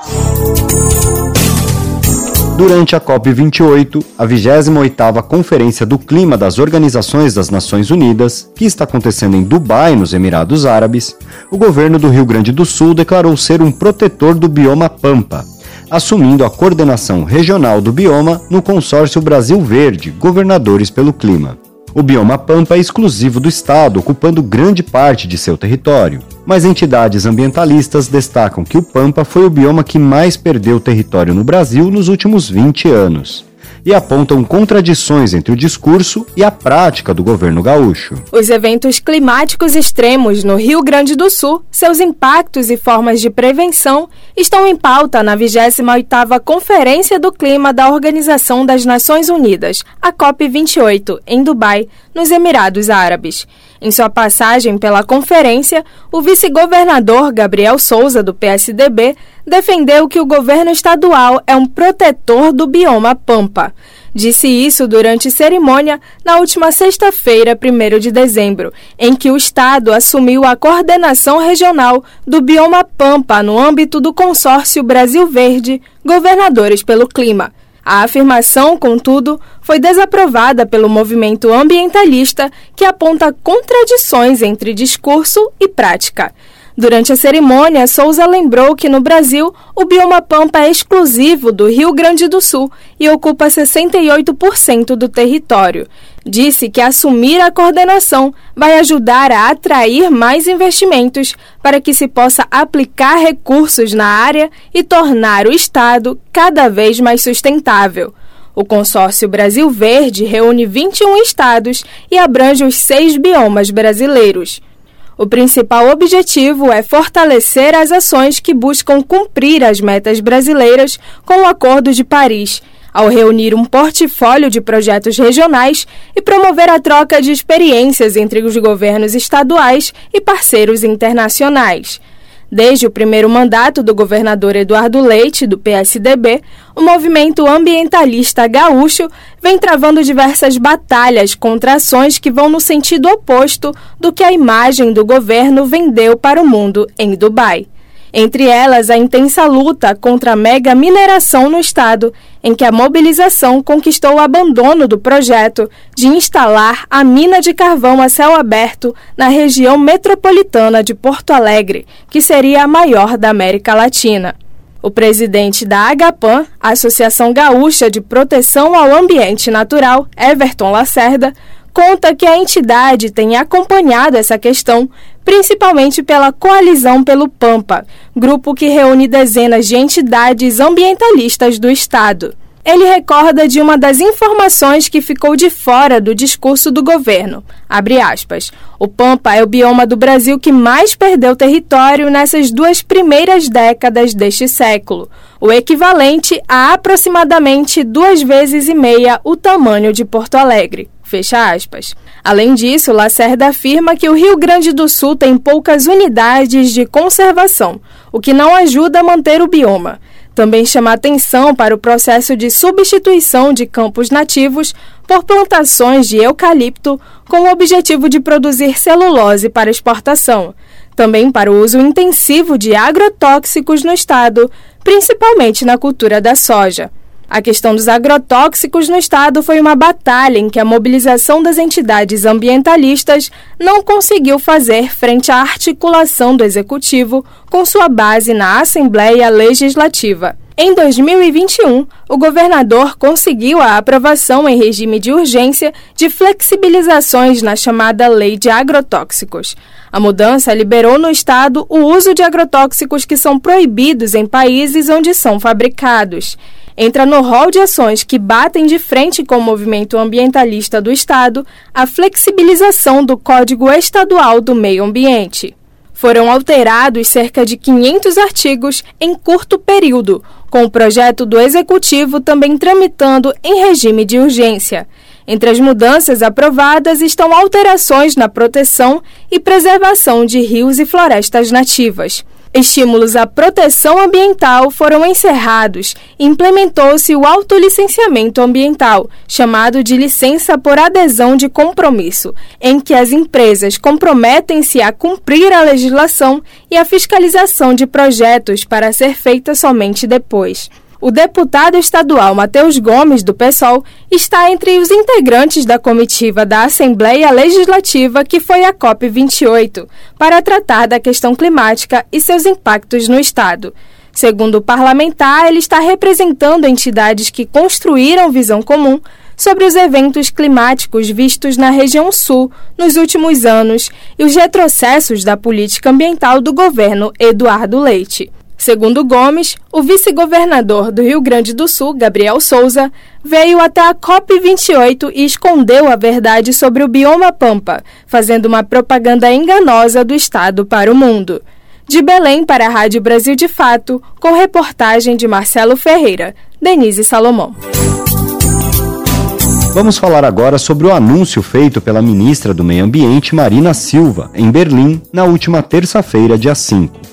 Durante a COP28, a 28ª Conferência do Clima das Organizações das Nações Unidas, que está acontecendo em Dubai, nos Emirados Árabes, o governo do Rio Grande do Sul declarou ser um protetor do bioma Pampa, assumindo a coordenação regional do bioma no consórcio Brasil Verde, Governadores pelo Clima. O bioma Pampa é exclusivo do estado, ocupando grande parte de seu território. Mas entidades ambientalistas destacam que o Pampa foi o bioma que mais perdeu território no Brasil nos últimos 20 anos e apontam contradições entre o discurso e a prática do governo gaúcho. Os eventos climáticos extremos no Rio Grande do Sul, seus impactos e formas de prevenção estão em pauta na 28ª Conferência do Clima da Organização das Nações Unidas, a COP28, em Dubai, nos Emirados Árabes. Em sua passagem pela conferência, o vice-governador Gabriel Souza, do PSDB, defendeu que o governo estadual é um protetor do bioma Pampa. Disse isso durante cerimônia na última sexta-feira, 1 de dezembro, em que o Estado assumiu a coordenação regional do bioma Pampa no âmbito do consórcio Brasil Verde Governadores pelo Clima. A afirmação, contudo, foi desaprovada pelo movimento ambientalista que aponta contradições entre discurso e prática. Durante a cerimônia, Souza lembrou que no Brasil o bioma Pampa é exclusivo do Rio Grande do Sul e ocupa 68% do território. Disse que assumir a coordenação vai ajudar a atrair mais investimentos para que se possa aplicar recursos na área e tornar o Estado cada vez mais sustentável. O consórcio Brasil Verde reúne 21 estados e abrange os seis biomas brasileiros. O principal objetivo é fortalecer as ações que buscam cumprir as metas brasileiras com o Acordo de Paris, ao reunir um portfólio de projetos regionais e promover a troca de experiências entre os governos estaduais e parceiros internacionais. Desde o primeiro mandato do governador Eduardo Leite, do PSDB, o movimento ambientalista gaúcho vem travando diversas batalhas contra ações que vão no sentido oposto do que a imagem do governo vendeu para o mundo em Dubai. Entre elas, a intensa luta contra a mega mineração no estado, em que a mobilização conquistou o abandono do projeto de instalar a mina de carvão a céu aberto na região metropolitana de Porto Alegre, que seria a maior da América Latina. O presidente da Agapan, Associação Gaúcha de Proteção ao Ambiente Natural, Everton Lacerda, conta que a entidade tem acompanhado essa questão, principalmente pela Coalizão pelo Pampa, grupo que reúne dezenas de entidades ambientalistas do estado. Ele recorda de uma das informações que ficou de fora do discurso do governo. Aspas, o Pampa é o bioma do Brasil que mais perdeu território nessas duas primeiras décadas deste século, o equivalente a aproximadamente duas vezes e meia o tamanho de Porto Alegre. Fecha aspas. Além disso, Lacerda afirma que o Rio Grande do Sul tem poucas unidades de conservação, o que não ajuda a manter o bioma. Também chama atenção para o processo de substituição de campos nativos por plantações de eucalipto com o objetivo de produzir celulose para exportação. Também para o uso intensivo de agrotóxicos no estado, principalmente na cultura da soja. A questão dos agrotóxicos no estado foi uma batalha em que a mobilização das entidades ambientalistas não conseguiu fazer frente à articulação do executivo com sua base na Assembleia Legislativa. Em 2021, o governador conseguiu a aprovação em regime de urgência de flexibilizações na chamada Lei de Agrotóxicos. A mudança liberou no estado o uso de agrotóxicos que são proibidos em países onde são fabricados entra no rol de ações que batem de frente com o movimento ambientalista do Estado a flexibilização do Código Estadual do Meio Ambiente. Foram alterados cerca de 500 artigos em curto período, com o projeto do Executivo também tramitando em regime de urgência. Entre as mudanças aprovadas estão alterações na proteção e preservação de rios e florestas nativas. Estímulos à proteção ambiental foram encerrados e implementou-se o autolicenciamento ambiental, chamado de licença por adesão de compromisso, em que as empresas comprometem-se a cumprir a legislação e a fiscalização de projetos para ser feita somente depois. O deputado estadual Matheus Gomes, do PSOL, está entre os integrantes da comitiva da Assembleia Legislativa que foi a COP28 para tratar da questão climática e seus impactos no Estado. Segundo o parlamentar, ele está representando entidades que construíram visão comum sobre os eventos climáticos vistos na região sul nos últimos anos e os retrocessos da política ambiental do governo Eduardo Leite. Segundo Gomes, o vice-governador do Rio Grande do Sul, Gabriel Souza, veio até a COP28 e escondeu a verdade sobre o bioma Pampa, fazendo uma propaganda enganosa do Estado para o mundo. De Belém para a Rádio Brasil de Fato, com reportagem de Marcelo Ferreira, Denise Salomão. Vamos falar agora sobre o anúncio feito pela ministra do Meio Ambiente, Marina Silva, em Berlim, na última terça-feira, dia 5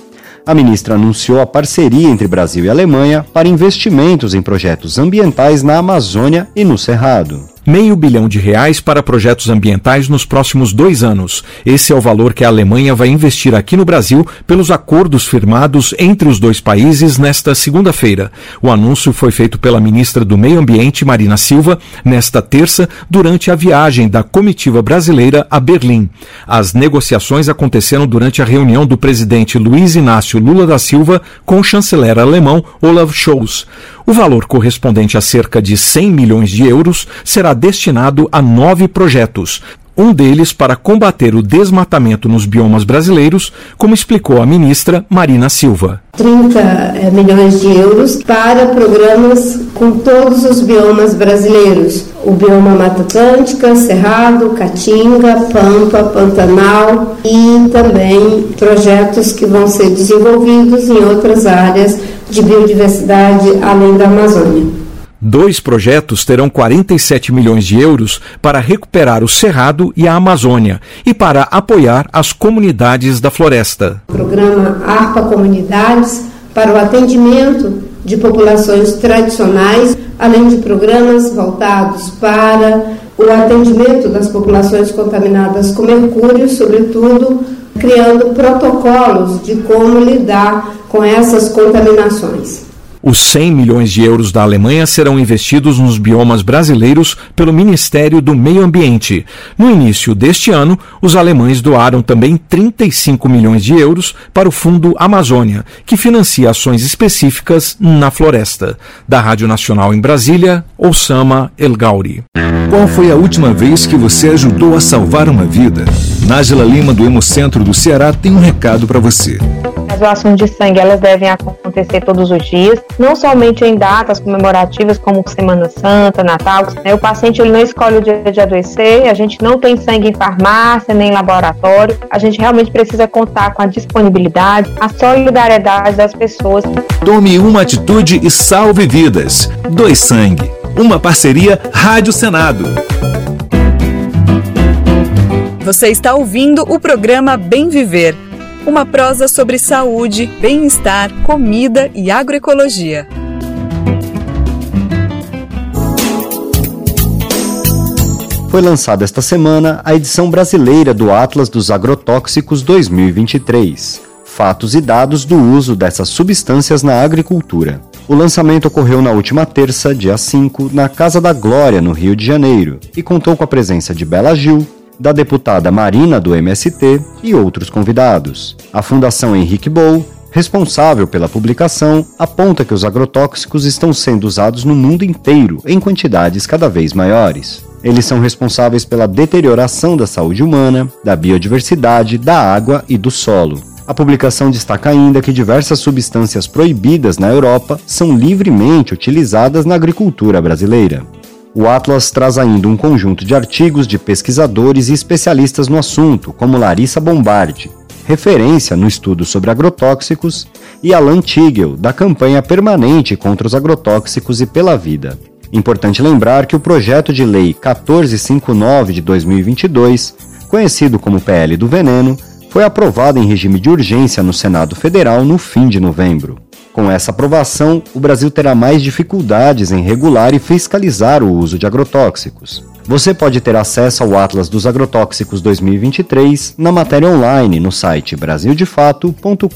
a ministra anunciou a parceria entre Brasil e Alemanha para investimentos em projetos ambientais na Amazônia e no Cerrado meio bilhão de reais para projetos ambientais nos próximos dois anos. Esse é o valor que a Alemanha vai investir aqui no Brasil pelos acordos firmados entre os dois países nesta segunda-feira. O anúncio foi feito pela ministra do Meio Ambiente, Marina Silva, nesta terça, durante a viagem da comitiva brasileira a Berlim. As negociações aconteceram durante a reunião do presidente Luiz Inácio Lula da Silva com o chanceler alemão Olaf Scholz. O valor correspondente a cerca de 100 milhões de euros será destinado a nove projetos, um deles para combater o desmatamento nos biomas brasileiros, como explicou a ministra Marina Silva. 30 eh, milhões de euros para programas com todos os biomas brasileiros: o bioma Mata Atlântica, Cerrado, Caatinga, Pampa, Pantanal e também projetos que vão ser desenvolvidos em outras áreas de biodiversidade além da Amazônia. Dois projetos terão 47 milhões de euros para recuperar o Cerrado e a Amazônia e para apoiar as comunidades da floresta. O programa ARPA Comunidades para o atendimento de populações tradicionais, além de programas voltados para o atendimento das populações contaminadas com mercúrio, sobretudo criando protocolos de como lidar com essas contaminações. Os 100 milhões de euros da Alemanha serão investidos nos biomas brasileiros pelo Ministério do Meio Ambiente. No início deste ano, os alemães doaram também 35 milhões de euros para o Fundo Amazônia, que financia ações específicas na floresta. Da Rádio Nacional em Brasília, Osama El Gauri. Qual foi a última vez que você ajudou a salvar uma vida? Nájila Lima, do Hemocentro do Ceará, tem um recado para você. Doações de sangue elas devem acontecer todos os dias, não somente em datas comemorativas como Semana Santa, Natal. Né? O paciente ele não escolhe o dia de adoecer, a gente não tem sangue em farmácia nem em laboratório. A gente realmente precisa contar com a disponibilidade, a solidariedade das pessoas. Tome uma atitude e salve vidas. Doe sangue. Uma parceria Rádio Senado. Você está ouvindo o programa Bem Viver uma prosa sobre saúde, bem-estar, comida e agroecologia. Foi lançada esta semana a edição brasileira do Atlas dos Agrotóxicos 2023. Fatos e dados do uso dessas substâncias na agricultura. O lançamento ocorreu na última terça, dia 5, na Casa da Glória, no Rio de Janeiro, e contou com a presença de Bela Gil, da deputada Marina do MST e outros convidados. A Fundação Henrique Bou, responsável pela publicação, aponta que os agrotóxicos estão sendo usados no mundo inteiro em quantidades cada vez maiores. Eles são responsáveis pela deterioração da saúde humana, da biodiversidade, da água e do solo. A publicação destaca ainda que diversas substâncias proibidas na Europa são livremente utilizadas na agricultura brasileira. O Atlas traz ainda um conjunto de artigos de pesquisadores e especialistas no assunto, como Larissa Bombardi, referência no estudo sobre agrotóxicos, e Alan Tigel, da campanha permanente contra os agrotóxicos e pela vida. Importante lembrar que o projeto de lei 1459 de 2022, conhecido como PL do Veneno, foi aprovado em regime de urgência no Senado Federal no fim de novembro. Com essa aprovação, o Brasil terá mais dificuldades em regular e fiscalizar o uso de agrotóxicos. Você pode ter acesso ao Atlas dos Agrotóxicos 2023 na matéria online no site brasildefato.com.br.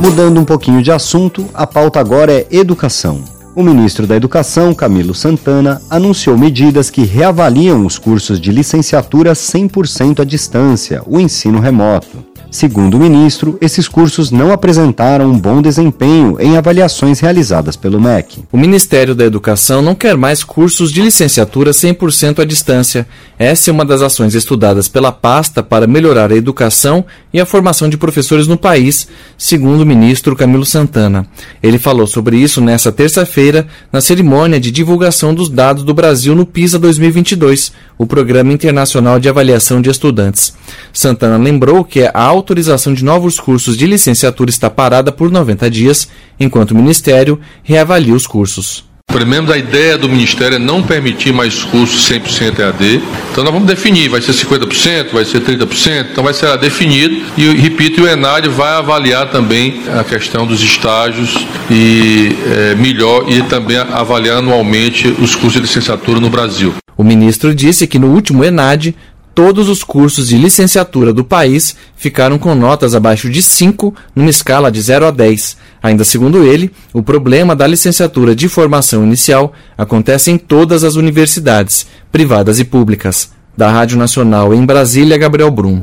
Mudando um pouquinho de assunto, a pauta agora é educação. O ministro da Educação, Camilo Santana, anunciou medidas que reavaliam os cursos de licenciatura 100% à distância, o ensino remoto. Segundo o ministro, esses cursos não apresentaram um bom desempenho em avaliações realizadas pelo MEC. O Ministério da Educação não quer mais cursos de licenciatura 100% à distância. Essa é uma das ações estudadas pela pasta para melhorar a educação e a formação de professores no país, segundo o ministro Camilo Santana. Ele falou sobre isso nesta terça-feira, na cerimônia de divulgação dos dados do Brasil no PISA 2022, o Programa Internacional de Avaliação de Estudantes. Santana lembrou que a autorização de novos cursos de licenciatura está parada por 90 dias, enquanto o Ministério reavalia os cursos. Primeiro, a ideia do Ministério é não permitir mais cursos 100% EAD. Então, nós vamos definir: vai ser 50%, vai ser 30%, então vai ser definido. E, repito, o Enad vai avaliar também a questão dos estágios e é, melhor, e também avaliar anualmente os cursos de licenciatura no Brasil. O ministro disse que no último ENAD todos os cursos de licenciatura do país ficaram com notas abaixo de 5 numa escala de 0 a 10. Ainda segundo ele, o problema da licenciatura de formação inicial acontece em todas as universidades, privadas e públicas. Da Rádio Nacional em Brasília, Gabriel Brum.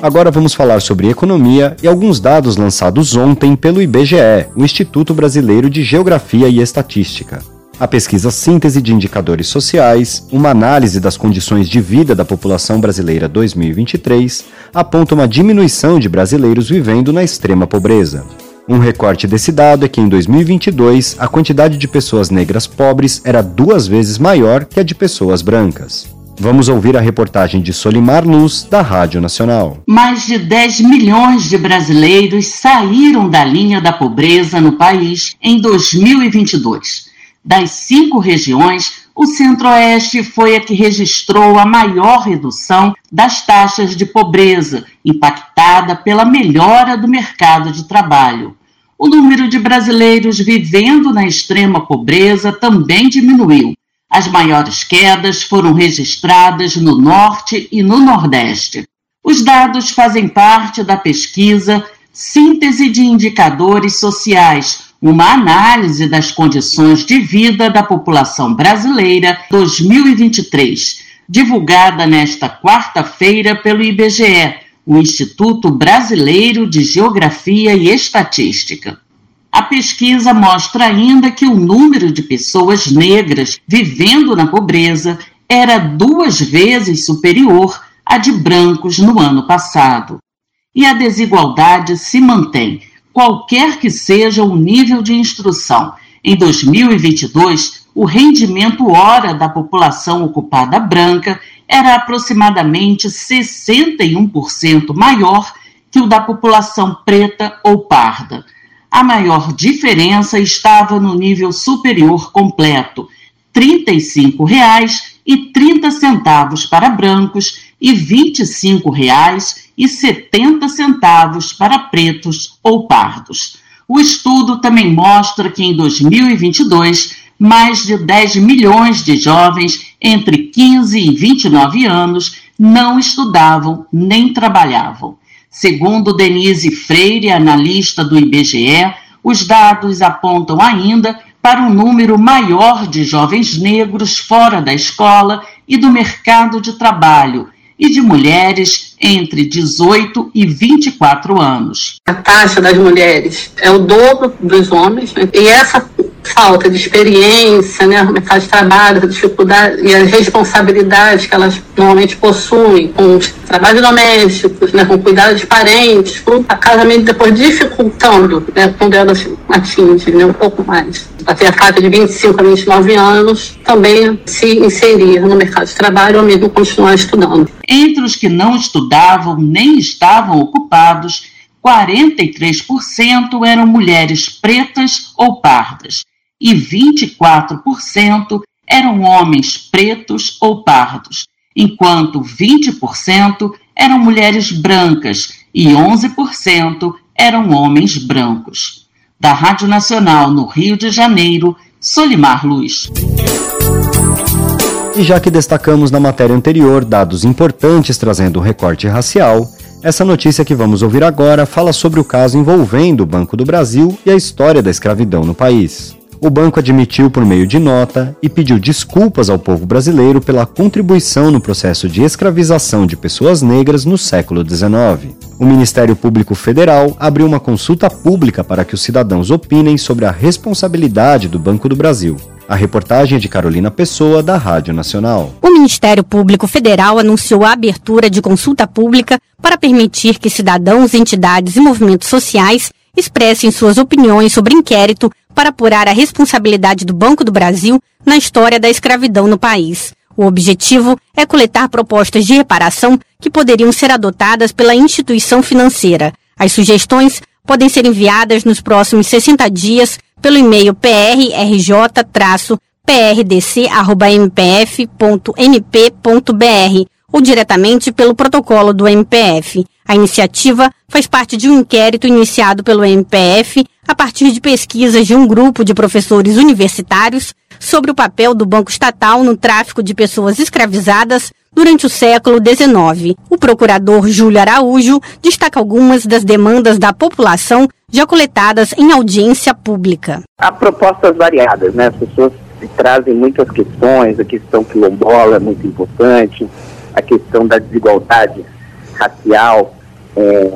Agora vamos falar sobre economia e alguns dados lançados ontem pelo IBGE, o Instituto Brasileiro de Geografia e Estatística. A pesquisa Síntese de Indicadores Sociais, uma análise das condições de vida da população brasileira 2023, aponta uma diminuição de brasileiros vivendo na extrema pobreza. Um recorte desse dado é que em 2022 a quantidade de pessoas negras pobres era duas vezes maior que a de pessoas brancas. Vamos ouvir a reportagem de Solimar Luz, da Rádio Nacional. Mais de 10 milhões de brasileiros saíram da linha da pobreza no país em 2022. Das cinco regiões, o Centro-Oeste foi a que registrou a maior redução das taxas de pobreza, impactada pela melhora do mercado de trabalho. O número de brasileiros vivendo na extrema pobreza também diminuiu. As maiores quedas foram registradas no Norte e no Nordeste. Os dados fazem parte da pesquisa Síntese de Indicadores Sociais uma análise das condições de vida da população brasileira 2023, divulgada nesta quarta-feira pelo IBGE, o Instituto Brasileiro de Geografia e Estatística. A pesquisa mostra ainda que o número de pessoas negras vivendo na pobreza era duas vezes superior à de brancos no ano passado. E a desigualdade se mantém, qualquer que seja o nível de instrução. Em 2022, o rendimento hora da população ocupada branca era aproximadamente 61% maior que o da população preta ou parda. A maior diferença estava no nível superior completo, R$ 35,30 para brancos e R$ 25,70 para pretos ou pardos. O estudo também mostra que em 2022, mais de 10 milhões de jovens entre 15 e 29 anos não estudavam nem trabalhavam. Segundo Denise Freire, analista do IBGE, os dados apontam ainda para um número maior de jovens negros fora da escola e do mercado de trabalho e de mulheres entre 18 e 24 anos. A taxa das mulheres é o dobro dos homens, né? e essa falta de experiência, né, no mercado de trabalho, a dificuldade e as responsabilidades que elas normalmente possuem com os trabalhos domésticos, né, com cuidado de parentes, acaba depois dificultando né, quando elas atingem né, um pouco mais. Até a faixa de 25 a 29 anos também se inserir no mercado de trabalho ou mesmo continuar estudando. Entre os que não estudavam nem estavam ocupados, 43% eram mulheres pretas ou pardas e 24% eram homens pretos ou pardos, enquanto 20% eram mulheres brancas e 11% eram homens brancos. Da Rádio Nacional no Rio de Janeiro, Solimar Luz. E já que destacamos na matéria anterior dados importantes trazendo um recorte racial, essa notícia que vamos ouvir agora fala sobre o caso envolvendo o Banco do Brasil e a história da escravidão no país o banco admitiu por meio de nota e pediu desculpas ao povo brasileiro pela contribuição no processo de escravização de pessoas negras no século XIX. O Ministério Público Federal abriu uma consulta pública para que os cidadãos opinem sobre a responsabilidade do Banco do Brasil. A reportagem é de Carolina Pessoa, da Rádio Nacional. O Ministério Público Federal anunciou a abertura de consulta pública para permitir que cidadãos, entidades e movimentos sociais expressem suas opiniões sobre inquérito para apurar a responsabilidade do Banco do Brasil na história da escravidão no país. O objetivo é coletar propostas de reparação que poderiam ser adotadas pela instituição financeira. As sugestões podem ser enviadas nos próximos 60 dias pelo e-mail prrj-prdc.mpf.np.br ou diretamente pelo protocolo do MPF. A iniciativa faz parte de um inquérito iniciado pelo MPF a partir de pesquisas de um grupo de professores universitários sobre o papel do Banco Estatal no tráfico de pessoas escravizadas durante o século XIX. O procurador Júlio Araújo destaca algumas das demandas da população já coletadas em audiência pública. Há propostas variadas, né? As pessoas trazem muitas questões, a questão quilombola é muito importante, a questão da desigualdade racial é,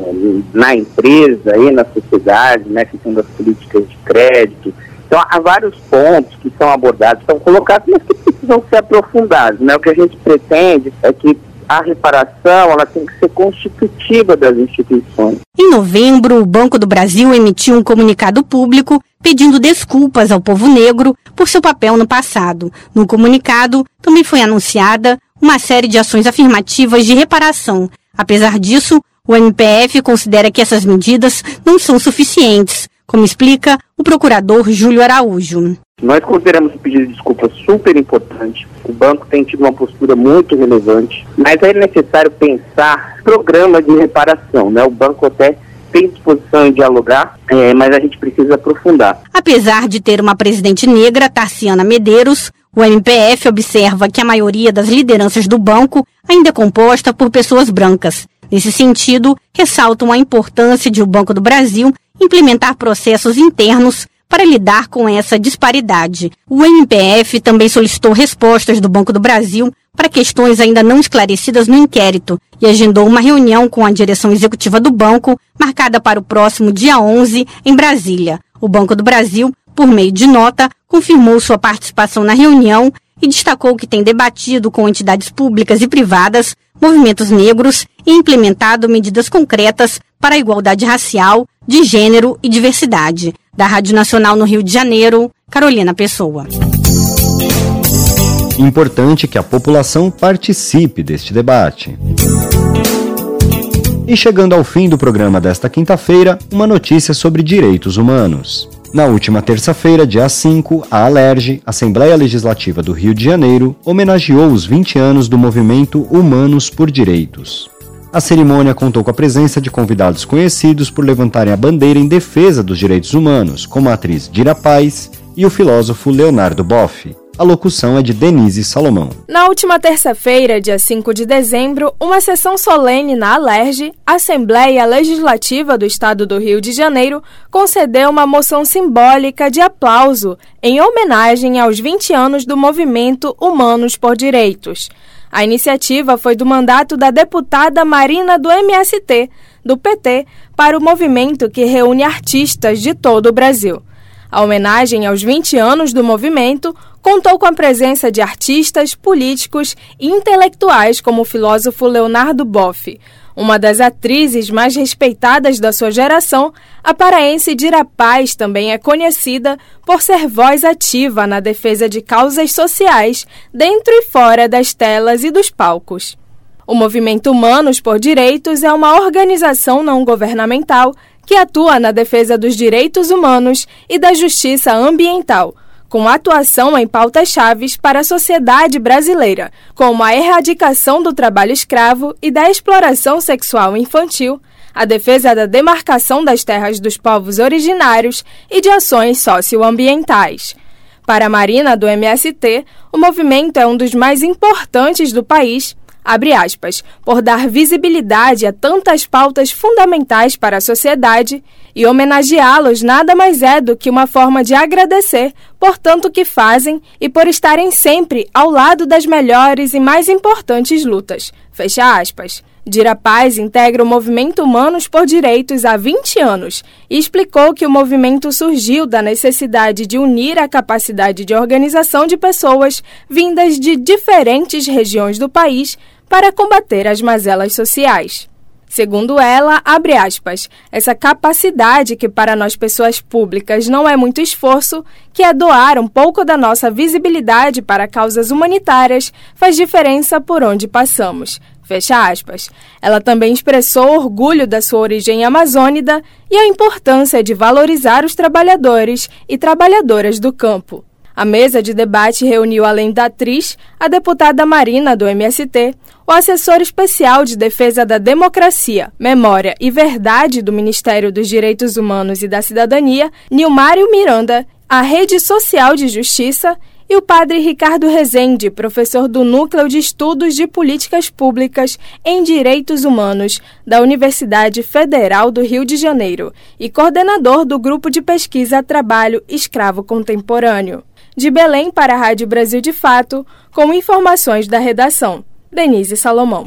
na empresa e na sociedade, né, questão das políticas de crédito. Então, há vários pontos que são abordados, são colocados, mas que precisam ser aprofundados. Né? O que a gente pretende é que a reparação ela tem que ser constitutiva das instituições. Em novembro, o Banco do Brasil emitiu um comunicado público pedindo desculpas ao povo negro por seu papel no passado. No comunicado, também foi anunciada uma série de ações afirmativas de reparação. Apesar disso, o MPF considera que essas medidas não são suficientes, como explica o procurador Júlio Araújo. Nós consideramos o pedido de desculpa super importante. O banco tem tido uma postura muito relevante, mas é necessário pensar programas de reparação. Né? O banco até tem disposição em dialogar, é, mas a gente precisa aprofundar. Apesar de ter uma presidente negra, Tarciana Medeiros, o MPF observa que a maioria das lideranças do banco ainda é composta por pessoas brancas. Nesse sentido, ressaltam a importância de o Banco do Brasil implementar processos internos para lidar com essa disparidade. O MPF também solicitou respostas do Banco do Brasil para questões ainda não esclarecidas no inquérito e agendou uma reunião com a direção executiva do banco, marcada para o próximo dia 11, em Brasília. O Banco do Brasil, por meio de nota, confirmou sua participação na reunião e destacou que tem debatido com entidades públicas e privadas, movimentos negros e implementado medidas concretas para a igualdade racial, de gênero e diversidade. Da Rádio Nacional no Rio de Janeiro, Carolina Pessoa. Importante que a população participe deste debate. E chegando ao fim do programa desta quinta-feira, uma notícia sobre direitos humanos. Na última terça-feira, dia 5, a Alerj, Assembleia Legislativa do Rio de Janeiro, homenageou os 20 anos do movimento Humanos por Direitos. A cerimônia contou com a presença de convidados conhecidos por levantarem a bandeira em defesa dos direitos humanos, como a atriz Dira Paz e o filósofo Leonardo Boff. A locução é de Denise Salomão. Na última terça-feira, dia 5 de dezembro, uma sessão solene na Alerj, Assembleia Legislativa do Estado do Rio de Janeiro, concedeu uma moção simbólica de aplauso em homenagem aos 20 anos do movimento Humanos por Direitos. A iniciativa foi do mandato da deputada Marina do MST, do PT, para o movimento que reúne artistas de todo o Brasil. A homenagem aos 20 anos do movimento contou com a presença de artistas, políticos e intelectuais como o filósofo Leonardo Boff, uma das atrizes mais respeitadas da sua geração, a paraense Dira Paz também é conhecida por ser voz ativa na defesa de causas sociais dentro e fora das telas e dos palcos. O Movimento Humanos por Direitos é uma organização não governamental que atua na defesa dos direitos humanos e da justiça ambiental, com atuação em pautas chaves para a sociedade brasileira, como a erradicação do trabalho escravo e da exploração sexual infantil, a defesa da demarcação das terras dos povos originários e de ações socioambientais. Para a Marina do MST, o movimento é um dos mais importantes do país abre aspas, por dar visibilidade a tantas pautas fundamentais para a sociedade e homenageá-los nada mais é do que uma forma de agradecer por tanto que fazem e por estarem sempre ao lado das melhores e mais importantes lutas. Fecha aspas. Dira Paz integra o Movimento Humanos por Direitos há 20 anos e explicou que o movimento surgiu da necessidade de unir a capacidade de organização de pessoas vindas de diferentes regiões do país para combater as mazelas sociais. Segundo ela, abre aspas, essa capacidade que para nós pessoas públicas não é muito esforço, que é doar um pouco da nossa visibilidade para causas humanitárias, faz diferença por onde passamos. Fecha aspas. Ela também expressou orgulho da sua origem amazônida e a importância de valorizar os trabalhadores e trabalhadoras do campo. A mesa de debate reuniu, além da atriz, a deputada Marina, do MST, o assessor especial de defesa da democracia, memória e verdade do Ministério dos Direitos Humanos e da Cidadania, Nilmário Miranda, a Rede Social de Justiça e o padre Ricardo Rezende, professor do Núcleo de Estudos de Políticas Públicas em Direitos Humanos da Universidade Federal do Rio de Janeiro e coordenador do Grupo de Pesquisa Trabalho Escravo Contemporâneo. De Belém para a Rádio Brasil de Fato, com informações da redação. Denise Salomão.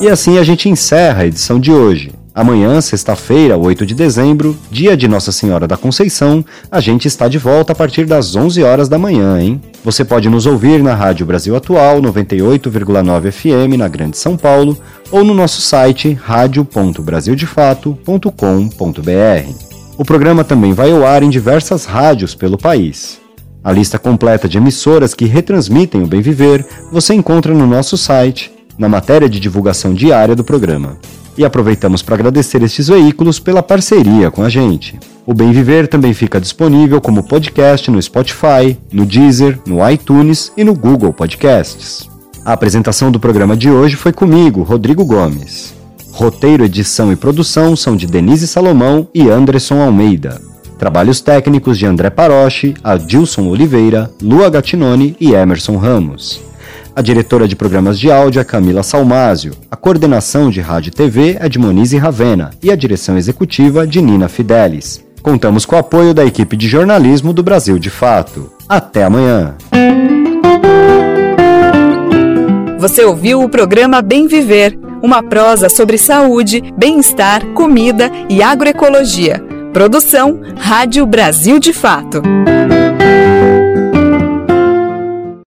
E assim a gente encerra a edição de hoje. Amanhã, sexta-feira, 8 de dezembro, dia de Nossa Senhora da Conceição, a gente está de volta a partir das 11 horas da manhã, hein? Você pode nos ouvir na Rádio Brasil Atual 98,9 FM na Grande São Paulo ou no nosso site radio.brasildefato.com.br. O programa também vai ao ar em diversas rádios pelo país. A lista completa de emissoras que retransmitem o Bem Viver você encontra no nosso site, na matéria de divulgação diária do programa. E aproveitamos para agradecer estes veículos pela parceria com a gente. O Bem Viver também fica disponível como podcast no Spotify, no Deezer, no iTunes e no Google Podcasts. A apresentação do programa de hoje foi comigo, Rodrigo Gomes. Roteiro, edição e produção são de Denise Salomão e Anderson Almeida. Trabalhos técnicos de André Paroche, Adilson Oliveira, Lua Gattinoni e Emerson Ramos. A diretora de programas de áudio é Camila Salmásio, a coordenação de rádio e TV é de Monize Ravena e a direção executiva de Nina Fidelis. Contamos com o apoio da equipe de jornalismo do Brasil de Fato. Até amanhã! Você ouviu o programa Bem Viver, uma prosa sobre saúde, bem-estar, comida e agroecologia. Produção Rádio Brasil de Fato.